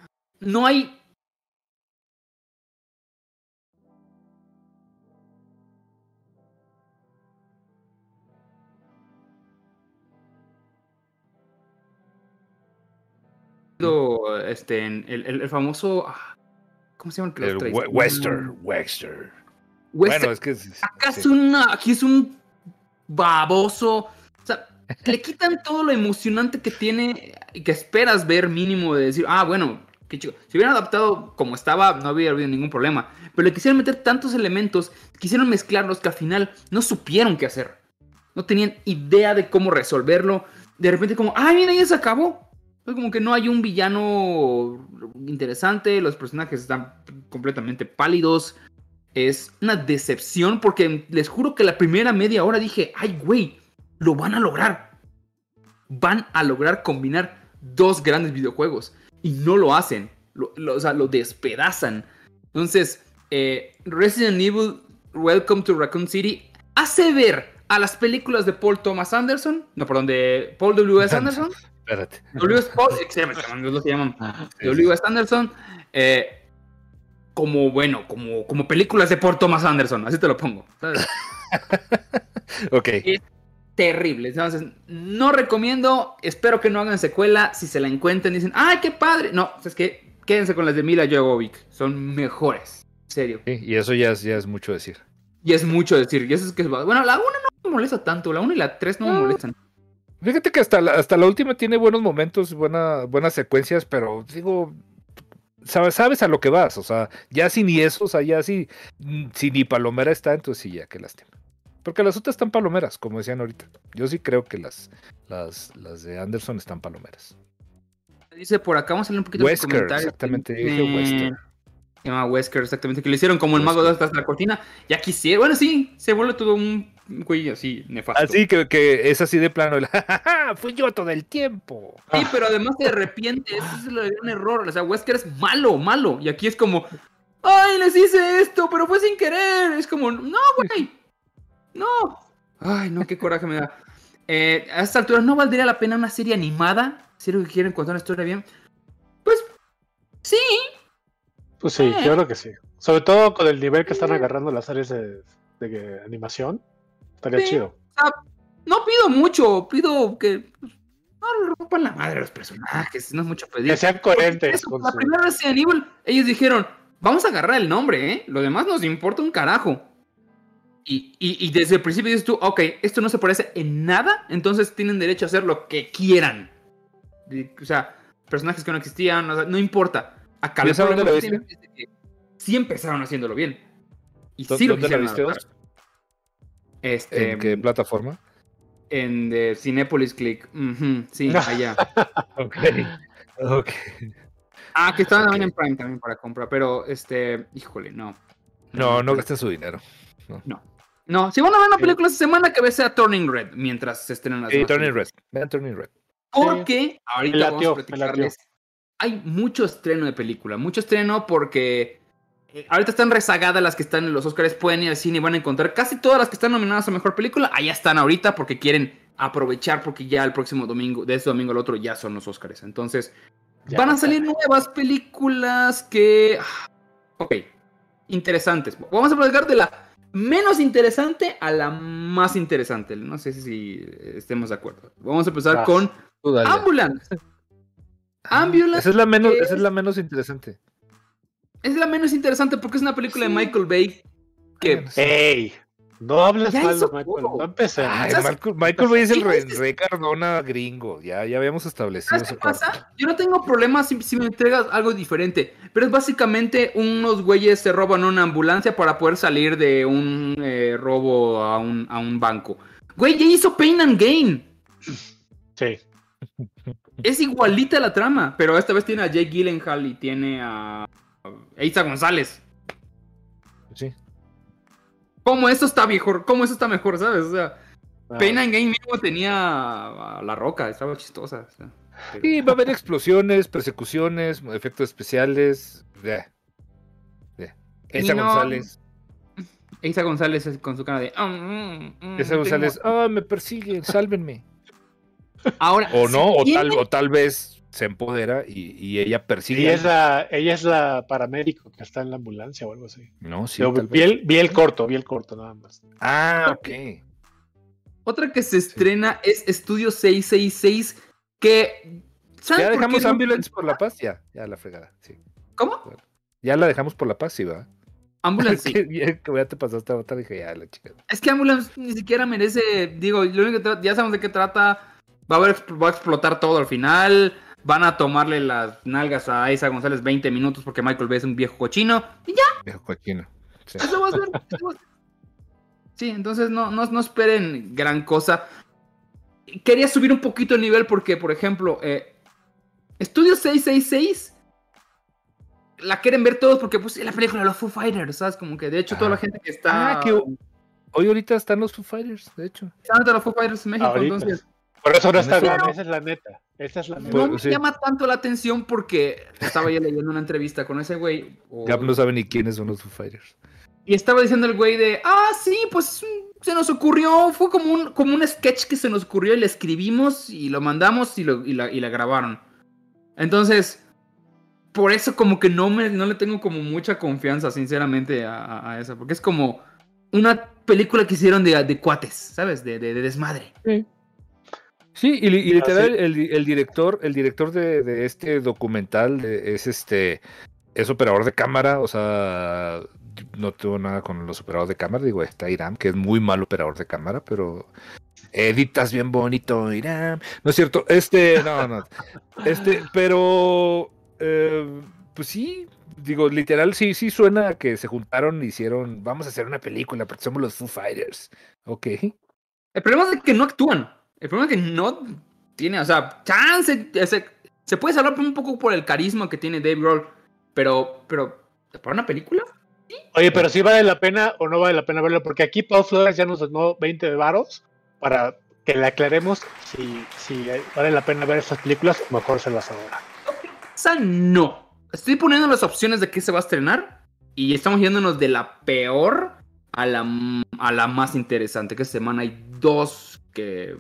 No hay mm. este el, el, famoso ah, ¿cómo se llama el, el Wester Wester bueno, es que. es- Acá es una, aquí es un baboso. O sea, le quitan todo lo emocionante que tiene y que esperas ver mínimo de decir, ah, bueno, qué chido. Si hubieran adaptado como estaba, no habría habido ningún problema. Pero le quisieron meter tantos elementos, quisieron mezclarlos que al final no supieron qué hacer. No tenían idea de cómo resolverlo. De repente como, ay, mira, ya se acabó. Como que no hay un villano interesante, los personajes están completamente pálidos. Es una decepción porque les juro que la primera media hora dije, ay, güey, lo van a lograr. Van a lograr combinar dos grandes videojuegos y no lo hacen. Lo, lo- o sea, lo despedazan. Entonces, eh, Resident Evil Welcome to Raccoon City hace ver a las películas de Paul Thomas Anderson, no, perdón, de Paul W.S. Anderson, Espérate. W.S. Paul, se llaman sí, W.S. Anderson, eh, como, bueno, como, como películas de Paul Thomas Anderson, así te lo pongo. ¿sabes? Ok. Terrible. Entonces, no recomiendo, espero que no hagan secuela, si se la encuentran dicen, ¡ay, qué padre! No, es que quédense con las de Mila Jovovich, son mejores, en serio. Sí, y eso ya es, ya es mucho decir. Y es mucho decir, y eso es que es... Bueno, la 1 no me molesta tanto, la 1 y la 3 no me molestan. Fíjate que hasta la, hasta la última tiene buenos momentos, buena, buenas secuencias, pero digo, sabes, sabes a lo que vas, o sea, ya si ni eso, o sea, ya si, mm, si ni Palomera está, entonces sí, ya qué lástima. Porque las otras están palomeras, como decían ahorita. Yo sí creo que las, las, las de Anderson están palomeras. Dice por acá, vamos a leer un poquito de comentarios. exactamente, dije Eh, Wesker. Se llama Wesker, exactamente. Que le hicieron como el mago de hasta la cortina. Ya quisiera. Bueno, sí, se vuelve todo un güey así nefasto. Así que, que es así de plano, el, "Ja, ja, ja, fui yo todo el tiempo. Sí, pero además se arrepiente. Ese es el gran error. O sea, Wesker es malo, malo. Y aquí es como, ¡ay, les hice esto! Pero fue sin querer. Es como, ¡no, güey! ¡No! Ay, no, qué coraje me da. Eh, a esta altura, ¿no valdría la pena una serie animada? Si es lo que quieren contar una historia bien. Pues, sí. Pues sí, yo creo que sí. Sobre todo con el nivel que están agarrando las series de, de animación. Estaría Sí. chido. O sea, no pido mucho. Pido que pues, no rompan la madre a los personajes. No es mucho pedir. Que sean coherentes Eso, con la su- primera Resident Evil, ellos dijeron, vamos a agarrar el nombre, ¿eh? Lo demás nos importa un carajo. Y, y- y desde el principio dices tú, ok, esto no se parece en nada, entonces tienen derecho a hacer lo que quieran. Y, O sea, personajes que no existían, o sea, no importa. Acá ¿Y el esa dónde problema lo de que sí empezaron haciéndolo bien. Y ¿Dó- sí lo ¿Dónde la quisieron viste? Este, ¿En qué plataforma? en de Cinepolis Click. Sí, allá. Ok. Ok. Ah, que estaban Ok. también en Prime también para comprar, pero este, híjole, no. No, no gasten su dinero. No, si van a ver una Sí. película esta semana, que sea Turning Red mientras se estrenan las Sí, Turning. Red. Vean Turning Red. Porque ahorita vamos a platicarles. Hay mucho estreno de película, mucho estreno porque eh, ahorita están rezagadas las que están en los Oscars, pueden ir al cine y van a encontrar casi todas las que están nominadas a mejor película, allá están ahorita porque quieren aprovechar porque ya el próximo domingo, de este domingo al otro ya son los Oscars. Entonces, Ya van a salir nuevas películas que ah, ok, interesantes. Vamos a platicar de la menos interesante a la más interesante. No sé si estemos de acuerdo. Vamos a empezar Vas. con. Ambulance. Ambulance Esa es la menos, es- esa es la menos interesante. es la menos interesante porque es una película de Michael Bay que ¡Ey! No hables mal de Michael. No empecé. Michael, Michael Bay es el ¿Qué rey, rey Cardona gringo. Ya, ya habíamos establecido ¿Sabes qué pasa? Yo no tengo problema si, si me entregas algo diferente, pero es básicamente unos güeyes se roban una ambulancia para poder salir de un eh, robo a un, a un banco. Güey, ya hizo Pain and Gain. Sí. Es igualita la trama, pero esta vez tiene a Jake Gyllenhaal y tiene a a Isa González. Sí. ¿Cómo eso está mejor? ¿Cómo eso está mejor, sabes? O sea, Ah, Pain and Gain mismo tenía a La Roca, estaba chistosa. o sea, pero- Sí, va a haber explosiones, persecuciones, efectos especiales. Ya. Ya. Esa Y no- González. Isa González con su cara de. "Ah, mm, mm, Esa tengo-". González. Ah, me persiguen, sálvenme. Ahora, O no, o tal, o tal vez se empodera y, y ella persigue. Ella es, la, ella es la paramédico que está en la ambulancia o algo así. No, sí. Tal vi, el, vi el corto, vi el corto nada más. Ah, ok. Otra que se estrena es Estudio 666, que ¿Saben Ya dejamos no- Ambulance por la paz, ya, ya la fregada, sí. ¿Cómo? Ya la dejamos por la paz, sí, va. Ambulance, sí. que ya, te pasaste a otra, dije, ya, la chica. Es que Ambulance ni siquiera merece. Digo, lo único que ya sabemos de qué trata. Va a, haber, va a explotar todo al final. Van a tomarle las nalgas a Isa González 20 minutos porque Michael Bay es un viejo cochino. Y ya, Viejo cochino. Sí. eso va a ser. Sí, entonces no, no, no esperen gran cosa. Quería subir un poquito el nivel porque, por ejemplo, eh, Estudio 666 la quieren ver todos porque pues es la película de los Foo Fighters, ¿sabes? Como que de hecho toda la Ah. gente que está... Ah, que hoy ahorita están los Foo Fighters, de hecho. Están de los Foo Fighters en México, Ahorita. entonces Por eso no está Pero- bien, esa es la neta. Esa es la neta. Pues, no me sí. llama tanto la atención porque estaba yo leyendo una entrevista con ese güey o- Gab no sabe ni quiénes son los Foo Fighters. y estaba diciendo el güey de, ah, sí, pues mm, se nos ocurrió, fue como un, como un sketch que se nos ocurrió y le escribimos y lo mandamos y, lo, y, la, y la grabaron. Entonces, por eso como que no, me, no le tengo como mucha confianza, sinceramente, a, a- a eso, porque es como una película que hicieron de, de cuates, ¿sabes? De, de- de desmadre. Sí, y, li- y literal, sí. el, el director, el director de, de este documental es este es operador de cámara, o sea, no tuvo nada con los operadores de cámara, digo, está Iram, que es muy mal operador de cámara, pero editas bien bonito, Iram. No es cierto, este, no, no. Este, pero eh, pues sí, digo, literal, sí, sí suena a que se juntaron y hicieron, vamos a hacer una película, porque somos los Foo Fighters. Ok. El problema es que no actúan. El problema es que no tiene, o sea, chance. ese- se puede salvar un poco por el carisma que tiene Dave Grohl, pero, pero, ¿para una película? Oye, pero si vale la pena o no vale la pena verlo, porque aquí Paul Flores ya nos donó 20 varos para que le aclaremos si, si vale la pena ver estas películas o mejor se las ahorra. O sea, no. Estoy poniendo las opciones de qué se va a estrenar y estamos yéndonos de la peor a la, a la más interesante. Que esta semana hay dos que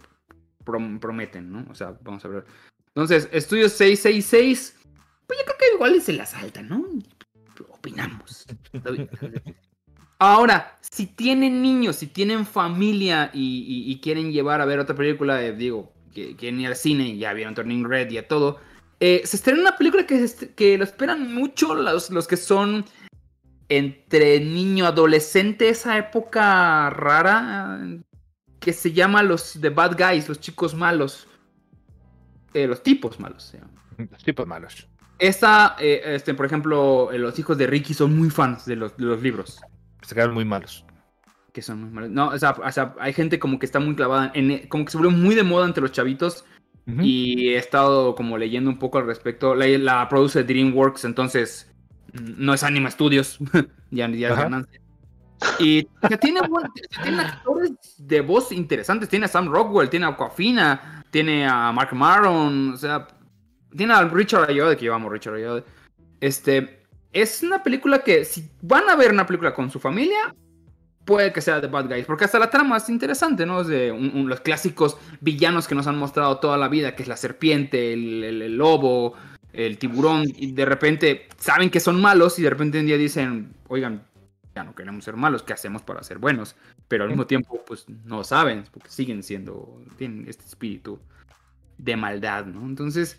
prom- prometen, ¿no? O sea, vamos a ver. Entonces, Estudio 666, pues yo creo que igual se la saltan, ¿no? Opinamos. Ahora, si tienen niños, si tienen familia y, y- y quieren llevar a ver otra película, eh, digo, que quieren ir al cine, ya vieron Turning Red y a todo, eh, se estrena una película que, que lo esperan mucho los, los que son entre niño adolescente, esa época rara, que se llama los The Bad Guys, los chicos malos. Eh, los tipos malos. se llaman. Los tipos malos. Esta, eh, este, por ejemplo, eh, los hijos de Ricky son muy fans de los, de los libros. Se quedan muy malos. Que son muy malos. No, o sea, o sea, hay gente como que está muy clavada en... Como que se volvió muy de moda entre los chavitos. Y he estado como leyendo un poco al respecto. La, la produce DreamWorks, entonces mm, no es Anima Studios. ya ya es ganancia. Y que tiene, tiene actores de voz interesantes. Tiene a Sam Rockwell, tiene a Aquafina, tiene a Mark Maron, o sea, tiene a Richard Ayoade, que llevamos Richard Ayoade. Este, es una película que si van a ver una película con su familia, puede que sea The Bad Guys, porque hasta la trama es interesante, ¿no? Es de un- un- los clásicos villanos que nos han mostrado toda la vida, que es la serpiente, el, el- el lobo, el tiburón, y de repente saben que son malos y de repente un día dicen, oigan, ya no queremos ser malos, ¿qué hacemos para ser buenos? Pero al mismo tiempo, pues no saben, porque siguen siendo, tienen este espíritu de maldad, ¿no? Entonces,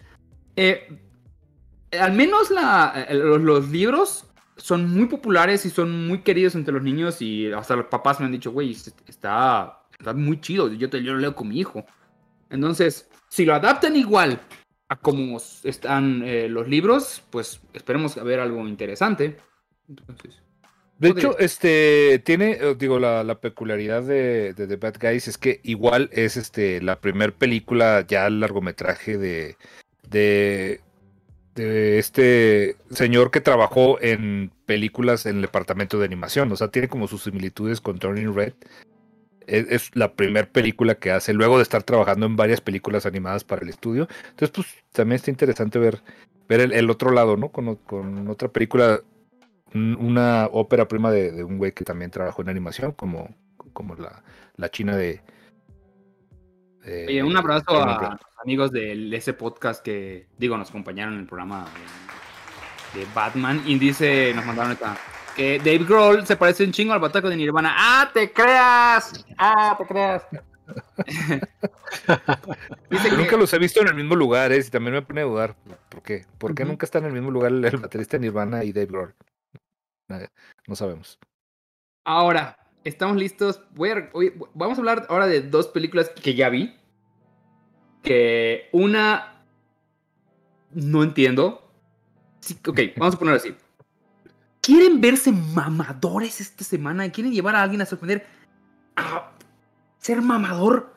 eh, al menos la, eh, los, los libros son muy populares y son muy queridos entre los niños y hasta los papás me han dicho, güey, es- está, está muy chido, yo, te, yo lo leo con mi hijo. Entonces, si lo adaptan igual a como s- están eh, los libros, pues esperemos a ver algo interesante. Entonces, De hecho, este tiene, eh, digo, la, la peculiaridad de, de The Bad Guys es que igual es este la primer película ya largometraje de, de, de este señor que trabajó en películas en el departamento de animación. O sea, tiene como sus similitudes con Turning Red. Es, es la primera película que hace luego de estar trabajando en varias películas animadas para el estudio. Entonces, pues también está interesante ver, ver el, el otro lado, ¿no? Con, con otra película un- una ópera prima de, de un güey que también trabajó en animación, como, como la, la china de. de- Oye, un abrazo a los amigos de ese podcast que, digo, nos acompañaron en el programa de, Batman. Y dice, nos mandaron esta, que Dave Grohl se parece un chingo al bataco de Nirvana. ¡Ah, te creas! ¡Ah, te creas! Dice que- nunca los he visto en el mismo lugar, ¿eh? Y también me pone a dudar. ¿Por qué? ¿Por qué nunca están en el mismo lugar el, baterista de Nirvana y Dave Grohl? No sabemos. Ahora, estamos listos. Voy a- hoy- vamos a hablar ahora de dos películas que ya vi. Que una no entiendo. Sí, ok, vamos a ponerlo así. ¿Quieren verse mamadores esta semana? ¿Quieren llevar a alguien a sorprender a ser mamador?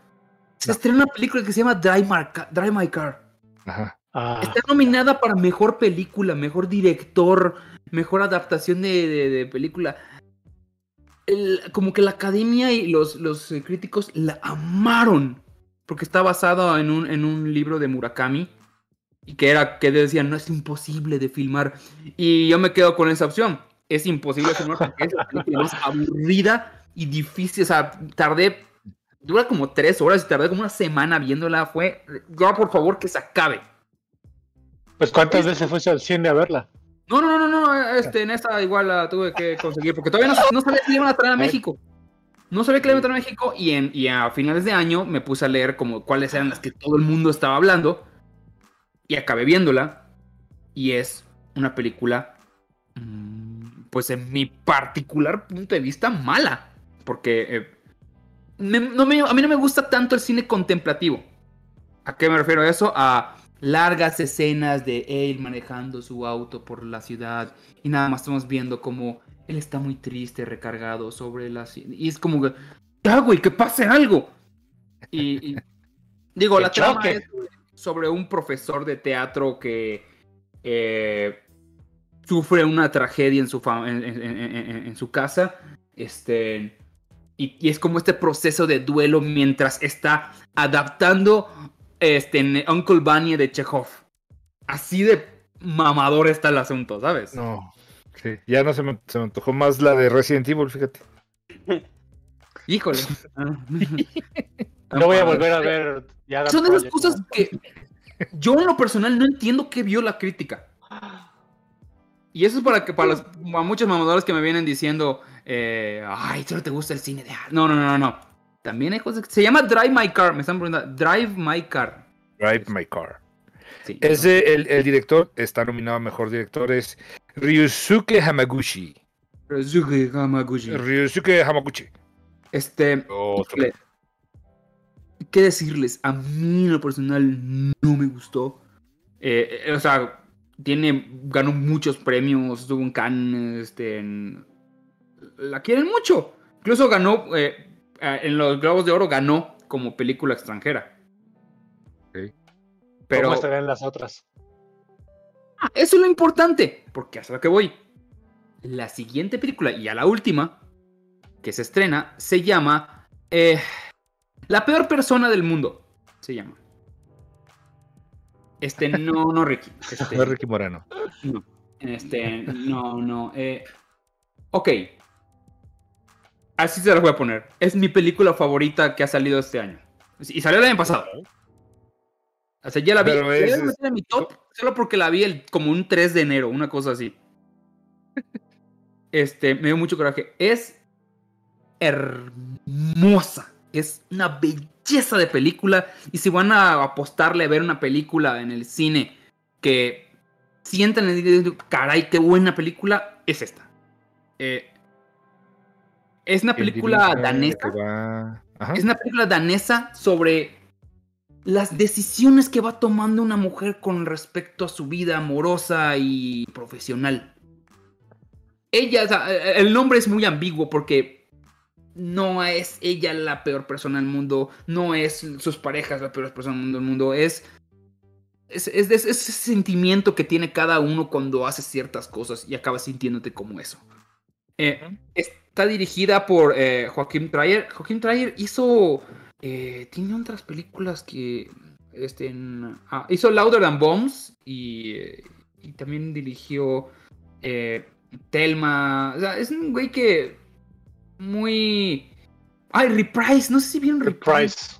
Se No. estrena una película que se llama Drive My Car. Drive My Car. Ajá. Ah, Está nominada para mejor película, mejor director, mejor adaptación de, de- de película. El- como que la academia y los, los eh, críticos la amaron. Porque está basado en un, en un libro de Murakami. Y que era que decían, no es imposible de filmar. Y yo me quedo con esa opción. Es imposible filmar porque es la película más aburrida y difícil. O sea, tardé. Dura como tres horas y tardé como una semana viéndola. Fue. Ya, por favor, que se acabe. Pues ¿cuántas veces fuiste al cine a verla? No, no, no, no, no, este, en esta igual la tuve que conseguir, porque todavía no, no sabía que le iban a traer a México. No sabía que le iban a traer a México y, en, y a finales de año me puse a leer como cuáles eran las que todo el mundo estaba hablando y acabé viéndola y es una película, mm, pues en mi particular punto de vista, mala, porque eh, me- no me- a mí no me gusta tanto el cine contemplativo. ¿A qué me refiero a eso? A largas escenas de él manejando su auto por la ciudad y nada más estamos viendo como él está muy triste, recargado sobre la y es como que ya güey, que pase algo. Y, y- digo, la trama es sobre un profesor de teatro que eh, sufre una tragedia en su fa- en, en- en- en- en su casa, este y, y es como este proceso de duelo mientras está adaptando este, en Uncle Bunny de Chekhov. Así de mamador está el asunto, ¿sabes? No. Sí, ya no se me, se me antojó más la de Resident Evil, fíjate. Híjole. No voy a volver a ver. ya Son de esas cosas que yo en lo personal no entiendo qué vio la crítica. Y eso es para que para, los, para muchos mamadores que me vienen diciendo, eh, ay, solo te gusta el cine de arte". No, no, no, no, no. También hay cosas que se llama Drive My Car. Me están preguntando, Drive My Car. Drive My Car. Sí. Ese, el, el director está nominado a mejor director, es Ryusuke Hamaguchi. Ryusuke Hamaguchi. Ryusuke Hamaguchi. Este, híjole, ¿qué decirles? A mí en lo personal no me gustó. Eh, eh, o sea, tiene, ganó muchos premios, estuvo en Cannes, este, en- la quieren mucho. Incluso ganó, eh, en los Globos de Oro ganó como película extranjera. Ok. Pero ¿Cómo estarán las otras? Ah, eso es lo importante, porque hasta lo que voy. La siguiente película, y a la última, que se estrena, se llama eh, La peor persona del mundo. Se llama. Este, no, no, Ricky. Este, No, Ricky Moreno. no. Este, no, no. eh, ok. Así se las voy a poner. Es mi película favorita que ha salido este año. Y salió el año pasado. O sea, ya la vi. Pero ya es- la metí en mi top solo porque la vi el, como un 3 de enero, una cosa así. Este, me dio mucho coraje. Es hermosa. Es una belleza de película. Y si van a apostarle a ver una película en el cine que sientan dicen, caray, qué buena película, es esta. Eh, es una ¿Quién película danesa. Va-. Es una película danesa sobre las decisiones que va tomando una mujer con respecto a su vida amorosa y profesional. Ella, o sea, eh, el nombre es muy ambiguo porque no es ella la peor persona del mundo, no es sus parejas la peor persona del mundo, es, es, es- es ese sentimiento que tiene cada uno cuando hace ciertas cosas y acaba sintiéndote como eso. Eh, está dirigida por eh, Joaquín Trier. Joaquín Trier hizo. eh, tiene otras películas que. Este, en- ah, hizo Louder Than Bombs y, y también dirigió eh, Telma. O sea, es un güey que. Muy. Ay, Reprise. No sé si vieron Reprise.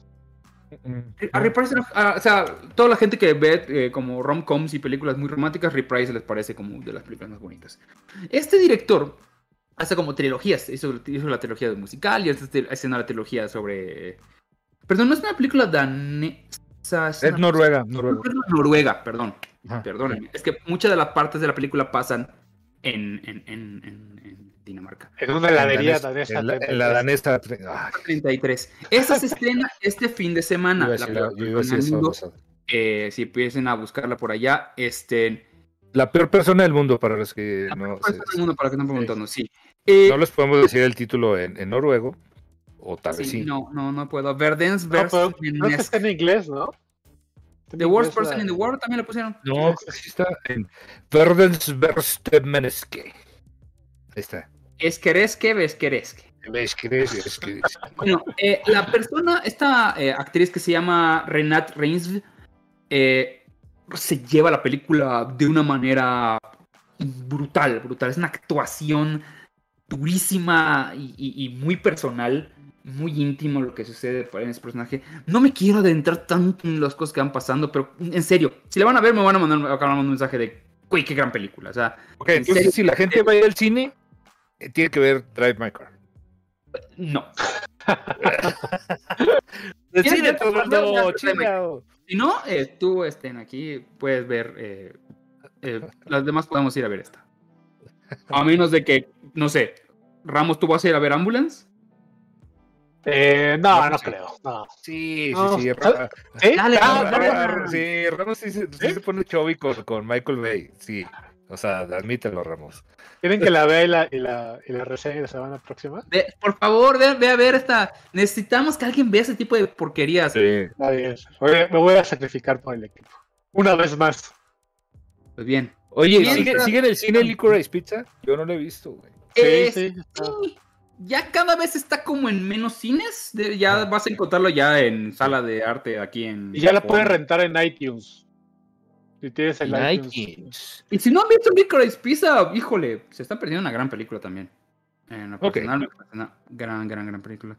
Reprise. A Reprise, no- a- o sea, toda la gente que ve eh, como rom-coms y películas muy románticas, Reprise les parece como de las películas más bonitas. Este director hace como trilogías. Hizo, hizo la trilogía de musical y hace haciendo la trilogía sobre Perdón, no es una película danesa. Es una- Noruega, Noruega. Perdón, Noruega, perdón. Ajá. Perdónenme. Es que muchas de las partes de la película pasan en, en, en, en- en Dinamarca. En una heladería danesa. En la, la danesa. ah, 33. Esta se estrena este fin de semana. La yo eso, eh, si empiecen a buscarla por allá, este, La peor persona del mundo para los que la no, peor persona del mundo, para que están preguntando, sí. Eh, no les podemos decir el título en, en noruego. O tal vez sí, sí. No, no, no puedo. Verdens No, versus está en inglés, ¿no? The Worst Person la- in the World también lo pusieron. No, sí está en Verdens verste Menneske. Ahí está. Esqueresque, vesqueresque. ¿Ves que es? Es que- Bueno, eh, la persona, esta eh, actriz que se llama Renate Reinsve, eh, se lleva la película de una manera brutal, brutal. Es una actuación durísima y, y- y muy personal, muy íntimo lo que sucede en ese personaje. No me quiero adentrar tanto en las cosas que van pasando, pero en serio, si la van a ver, me van a mandar acá un mensaje de, qué gran película. O sea, Ok, ¿En entonces serio? si la gente va a ir al cine, eh, tiene que ver Drive My Car. no. Cine todo mundo, chingado. Si no, eh, tú estén aquí, puedes ver. eh, eh, las demás podemos ir a ver esta. A menos de que, no sé, Ramos, ¿tú vas a ir a ver Ambulance? Eh, no, No, no sí. creo. No. Sí, sí, sí. Ah, dale, Sí, Ramos sí, se- sí se pone chubby con, con Michael Bay. Sí. O sea, admítelo, Ramos. ¿Quieren que la vea y la, y la, y la reseñe la semana próxima? Ve- por favor, ve, ve a ver esta. Necesitamos que alguien vea ese tipo de porquerías. Sí. Está bien. Oye, me voy a sacrificar por el equipo. Una vez más. Pues bien. Oye, ¿sigue, sigue en el cine Licorice Pizza? Yo no lo he visto, güey. Sí, Eh, sí, está. sí, Ya cada vez está como en menos cines. de- ya vas a encontrarlo ya en sala de arte aquí en. Y ya la puedes rentar en iTunes. Si tienes el iTunes. Y si no han visto Licorice Pizza, híjole, se está perdiendo una gran película también. En lo Ok. personal, me parece una gran, gran, gran película.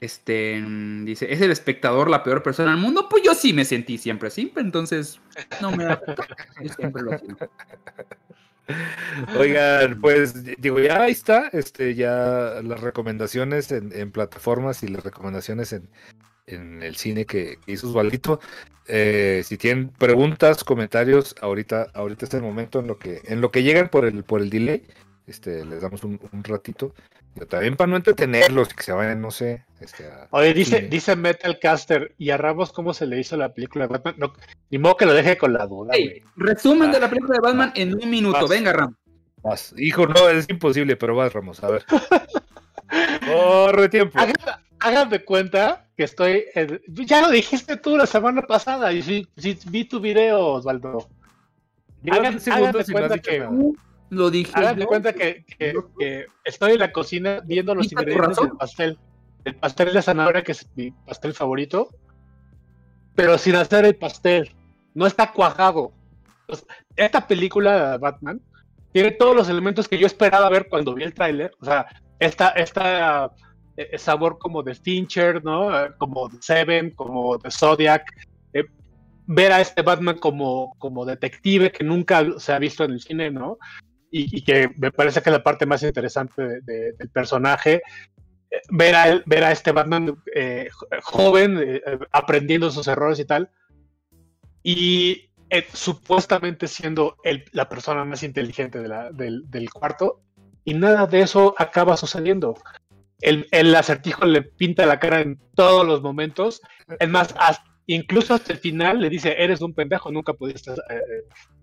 Este mm, dice, ¿es el espectador la peor persona del mundo? Pues yo sí me sentí siempre así, entonces no me da. Yo siempre lo hacía. Oigan, pues digo, ya ahí está, este, ya las recomendaciones en, plataformas y las recomendaciones en, en el cine que, que hizo Osvaldito. Eh, si tienen preguntas, comentarios, ahorita, ahorita es el momento en lo que, en lo que llegan por el, por el delay, este, les damos un, un ratito. Pero también para no entretenerlos, que se vayan, no sé, este, a- Oye, dice, Sí. dice Metalcaster, ¿y a Ramos cómo se le hizo la película de Batman? No, ni modo que lo deje con la duda, Hey, resumen de la película de Batman en un minuto. Vas. Venga, Ram. Vas. Hijo, no, es imposible, pero vas, Ramos, a ver. Corre tiempo. Hagan, hagan de cuenta que estoy. en- ya lo dijiste tú la semana pasada y sí vi tu video, Osvaldo. Llevan hagan- 10 segundos hagan de cuenta que- nada. Lo dije. Yo. cuenta que, que- que estoy en la cocina viendo los ¿Quita tu ingredientes del pastel. El pastel de zanahoria, que es mi pastel favorito, pero sin hacer el pastel. No está cuajado. Entonces, esta película de Batman tiene todos los elementos que yo esperaba ver cuando vi el tráiler. O sea, esta, esta eh, sabor como de Fincher, ¿no? Eh, Como de Seven, como de Zodiac. Eh, ver a este Batman como, como detective que nunca se ha visto en el cine, ¿no? Y, y que me parece que es la parte más interesante de- de- del personaje. Eh, Ver a, ver a este Batman eh, jo- joven, eh, eh, aprendiendo sus errores y tal. Y eh, supuestamente siendo el- la persona más inteligente de la- del, del cuarto. Y nada de eso acaba sucediendo. El, el acertijo le pinta la cara en todos los momentos. Es más, hasta- incluso hasta el final le dice, eres un pendejo, nunca pudiste, eh,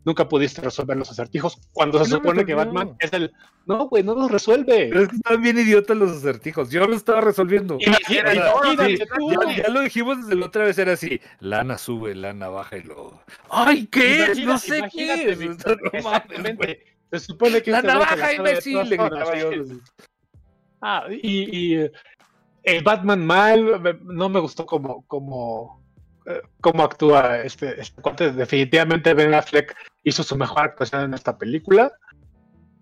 nunca pudiste resolver los acertijos. Cuando se No supone que. Batman es el... No, güey, no los resuelve. Pero es que están bien idiotas los acertijos. Yo lo estaba resolviendo. Imagínate, imagínate Sí, tú. ya, ya lo dijimos desde la otra vez, era así. Lana sube, lana baja y luego. ¡Ay, qué es! Imagina- No sé qué imagínate, es. No mames. Se supone que La este se navaja, imbécil, le gritaba yo. Ah, y, y, eh, el Batman mal, no me gustó como, como, cómo actúa este, este cuate. Definitivamente Ben Affleck hizo su mejor actuación en esta película.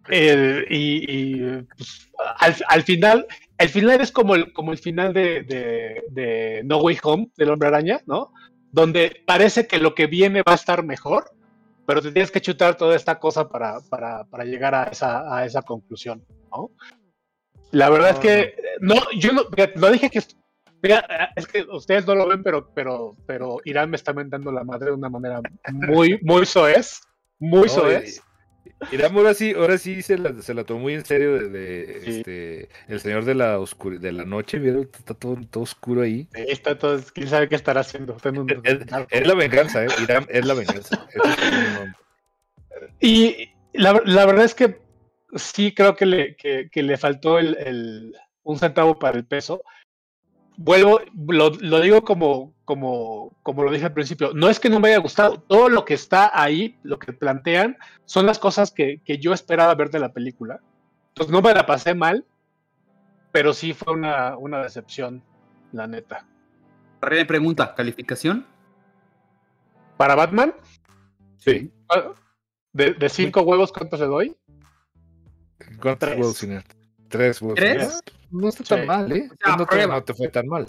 Y y, pues, al, al final, el final es como el, como el final de, de- de No Way Home, del Hombre Araña, ¿no? Donde parece que lo que viene va a estar mejor, pero te tienes que chutar toda esta cosa para, para, para llegar a esa, a esa conclusión, ¿no? La verdad es que no, yo no, no dije que Mira, es que ustedes no lo ven, pero, pero, pero Irán me está mentando la madre de una manera muy, muy soez. Muy No, soez. y- Irán ahora sí, ahora sí se la, se la tomó muy en serio de, de, Sí. este, el señor de la oscur- de la noche, vieron, está todo, todo oscuro ahí. Está todo, quién sabe qué estará haciendo. Está en un- Es, es la venganza, eh, Irán es la venganza. Y la, la verdad es que sí creo que le, que, que le faltó el, el- un centavo para el peso. Vuelvo, lo, lo digo como, como, como lo dije al principio, no es que no me haya gustado, todo lo que está ahí, lo que plantean, son las cosas que, que yo esperaba ver de la película. Entonces no me la pasé mal, pero sí fue una, una decepción, la neta. René pregunta, ¿calificación? Para Batman, Sí. ah, de, de cinco huevos, ¿cuántos le doy? ¿Cuántos huevos sin arte? Tres. ¿Tres? No está tan Sí. mal, ¿eh? sea, no, te, prueba. no te fue tan mal.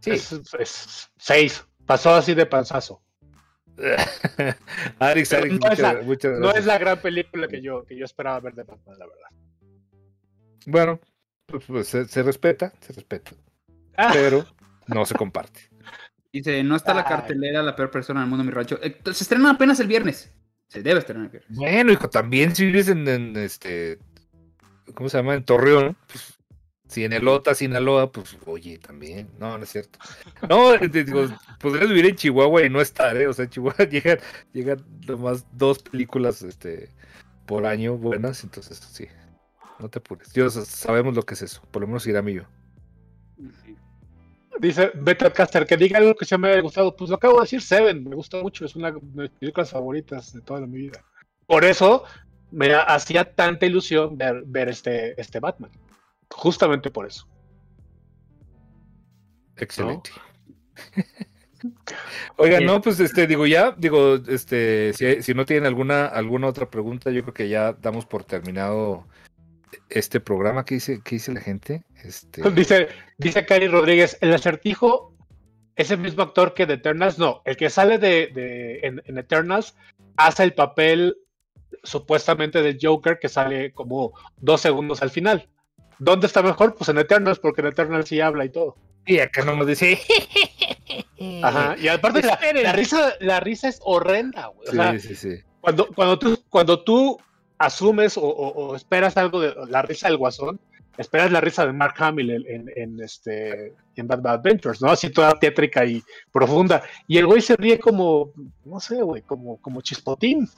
Sí. Es, es seis, pasó así de panzazo. Arix, Arix, no es la- muchas, muchas No es la gran película que yo, que yo esperaba ver de Batman, la verdad. Bueno, pues, pues, se, se respeta, se respeta, Ah, pero no se comparte. Dice, no está la cartelera la peor persona del mundo, mi rancho. Eh, se estrena apenas el viernes. Se debe estrenar el viernes. Bueno, hijo, también si vives en, en, este, ¿cómo se llama? En Torreón, pues, si en Elota, Sinaloa, pues, oye, también, no, no es cierto. No, digo, podrías vivir en Chihuahua y no estar, ¿eh? O sea, Chihuahua llegan, llegan nomás dos películas, este, por año buenas, entonces, sí, no te apures. Yo sabemos lo que es eso, por lo menos Irán y yo. dice Better Caster, que diga algo que se me haya gustado. Pues lo acabo de decir, Seven, me gusta mucho, es una de mis películas favoritas de toda mi vida. Por eso me hacía tanta ilusión ver, ver este, este Batman. Justamente por eso. Excelente. Oiga, no, pues este, digo, ya, digo, este, si, si no tienen alguna, alguna otra pregunta, yo creo que ya damos por terminado este programa. ¿Qué dice, dice la gente? Este, Dice, dice Cari Rodríguez, el acertijo es el mismo actor que de Eternals. No, el que sale de, de- en, en Eternals hace el papel supuestamente del Joker que sale como dos segundos al final. ¿Dónde está mejor? Pues en Eternals, porque en Eternals sí habla y todo. y acá no nos dice. Ajá. Y aparte la, la risa, la risa es horrenda, güey. O sea, Sí, sí, sí. cuando, cuando tú, cuando tú asumes o, o- o esperas algo de la risa del guasón, esperas la risa de Mark Hamill en, en- en, este en Bad Bad Adventures, ¿no? Así toda tétrica y profunda. Y el güey se ríe como, no sé, güey, como, como chispotín.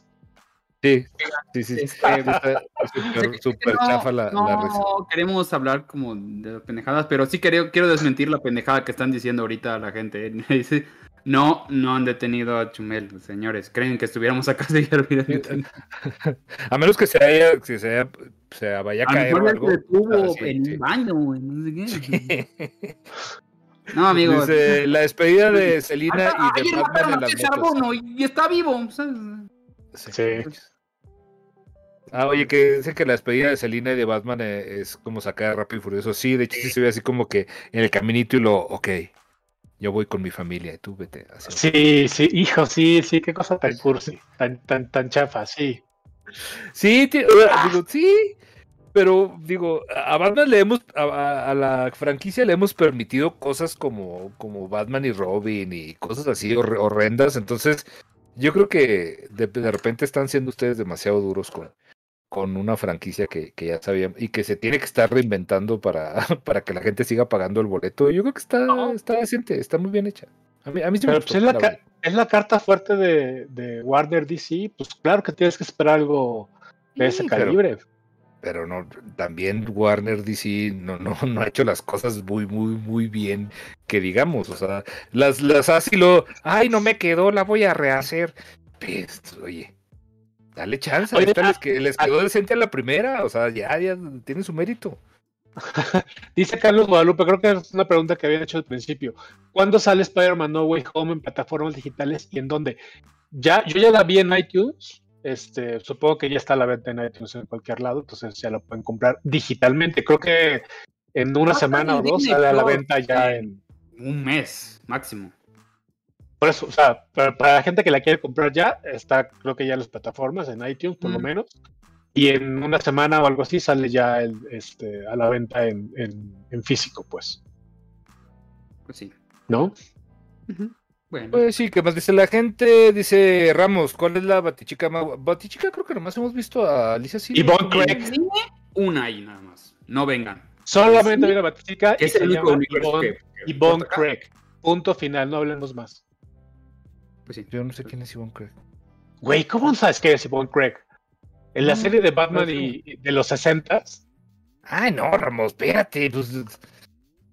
Sí, sí, sí. sí. Está súper, súper no, chafa la, no la risa. queremos hablar como de pendejadas, pero sí quiero, quiero desmentir la pendejada que están diciendo ahorita la gente. ¿eh? No, no han detenido a Chumel, señores. Creen que estuviéramos acá detenido. A menos que se haya, que se, haya, se vaya a A caer o algo. detuvo Ah, sí, en sí. un baño, güey, no sé qué. No, amigo. Dice, la despedida de Selina y de Batman en a las motos. Y, y está vivo. ¿sabes? Sí. Ah, oye, que dice que la despedida de Selina y de Batman eh, es como sacar Rápido y Furioso. Sí, de hecho sí se ve así como que en el caminito y lo, ok, yo voy con mi familia y tú vete. Así. Sí, sí, hijo, sí, sí, qué cosa tan cursi, tan, tan, tan chafa, sí. Sí, digo, sí, pero digo, a Batman le hemos, a, a- a la franquicia le hemos permitido cosas como, como Batman y Robin y cosas así hor- horrendas, entonces yo creo que de, de repente están siendo ustedes demasiado duros con, con una franquicia que, que ya sabían y que se tiene que estar reinventando para, para que la gente siga pagando el boleto. Yo creo que está, está decente, está muy bien hecha. A mí, a mí sí me Pero gustó, pues es la, la ca- verdad. es la carta fuerte de, de Warner DC, pues claro que tienes que esperar algo de ese pero- calibre. pero no también Warner DC no no no ha hecho las cosas muy muy muy bien que digamos o sea las las así lo ay no me quedó la voy a rehacer pues, oye dale chance Oye, ah, les, que- les quedó decente a la primera o sea ya ya tiene su mérito Dice Carlos Guadalupe, creo que es una pregunta que habían hecho al principio. ¿Cuándo sale Spider-Man No Way Home en plataformas digitales y en dónde? Ya, yo ya la vi en iTunes. Este, supongo que ya está a la venta en iTunes en cualquier lado, entonces ya la pueden comprar digitalmente. Creo que en una Ah, semana o dos sale a la venta ya en. Un mes máximo. Por eso, o sea, para, para la gente que la quiere comprar ya, está creo que ya en las plataformas, en iTunes por lo menos. Y en una semana o algo así sale ya el, este, a la venta en, en- en físico, pues. Pues sí. ¿No? Bueno. Pues sí, ¿qué más dice la gente? Dice Ramos, ¿cuál es la batichica Batichica creo que nomás hemos visto a Alicia Silva. Yvonne En Craig. una ahí nada más. No vengan. Solamente Sí. una Batichica y Es se el único Yvonne, que- que- Craig. Punto final, no hablemos más. Pues sí. Yo no sé quién es Ivonne Craig. Güey, ¿cómo sabes que es Yvonne Craig? En la No, serie de Batman no y, y de los 60 Ay, no, Ramos, espérate. Pues,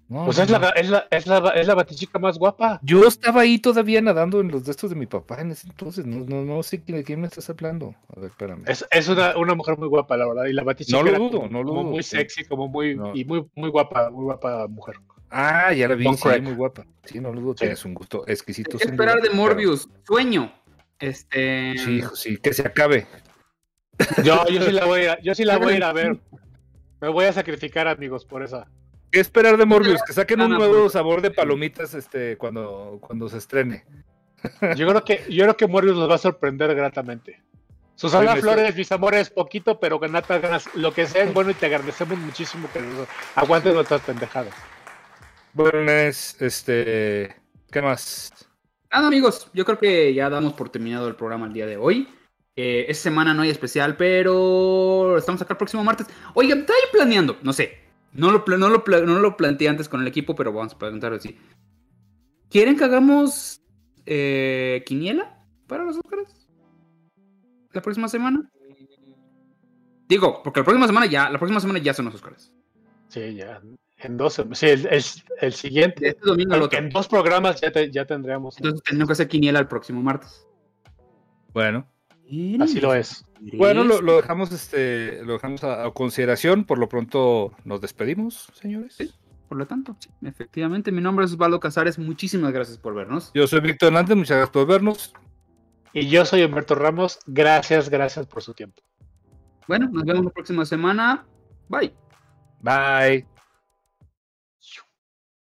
no, pues no, es la, es, la, es, la, es la batichica más guapa. Yo estaba ahí todavía nadando en los de estos de mi papá en ese entonces. No, no, no sé quién- de quién me estás hablando. A ver, espérame. Es, es una, una mujer muy guapa, la verdad. Y la batichica No lo dudo, como, no lo como dudo, muy sexy, como muy, No. y muy, muy guapa, muy guapa mujer. Ah, ya la vi, sí, Craig. muy guapa. Sí, no lo dudo, Sí. tienes un gusto exquisito. ¿Qué esperar duda, de Morbius? Sueño. Este. Sí, hijo, sí, que se acabe. Yo, yo sí la voy a, yo sí la voy a ir a ver. Me voy a sacrificar, amigos, por esa. ¿Qué esperar de Morbius? Que saquen un nuevo sabor de palomitas este, cuando, cuando se estrene. Yo creo que, yo creo que Morbius nos va a sorprender gratamente. Susana Flores, mis amores, poquito, pero ganata ganas. Lo que sea es bueno y te agradecemos muchísimo que nos aguantes nuestras pendejadas. Bueno, es, este, ¿qué más? Nada, amigos, yo creo que ya damos por terminado el programa el día de hoy. Eh, esta semana no hay especial, pero estamos acá el próximo martes. Oigan, está ahí planeando, no sé. No lo, no, lo no lo planteé antes con el equipo, pero vamos a preguntar así. ¿Quieren que hagamos eh, quiniela para los Óscares? ¿La próxima semana? Digo, porque la próxima semana ya, la próxima semana ya son los Óscares. Sí, ya. En dos, sí, el, el- siguiente. este domingo al Porque otro. en dos programas ya, te- ya tendríamos. Entonces tenemos que hacer quiniela el próximo martes. Bueno, Así lo es. bueno, lo, lo dejamos, este, lo dejamos a, a consideración. Por lo pronto nos despedimos, señores. Sí. Por lo tanto, sí, efectivamente, mi nombre es Osvaldo Casares. Muchísimas gracias por vernos. Yo soy Víctor Hernández, muchas gracias por vernos. Y yo soy Humberto Ramos. Gracias, gracias por su tiempo. Bueno, nos vemos la próxima semana. Bye. Bye.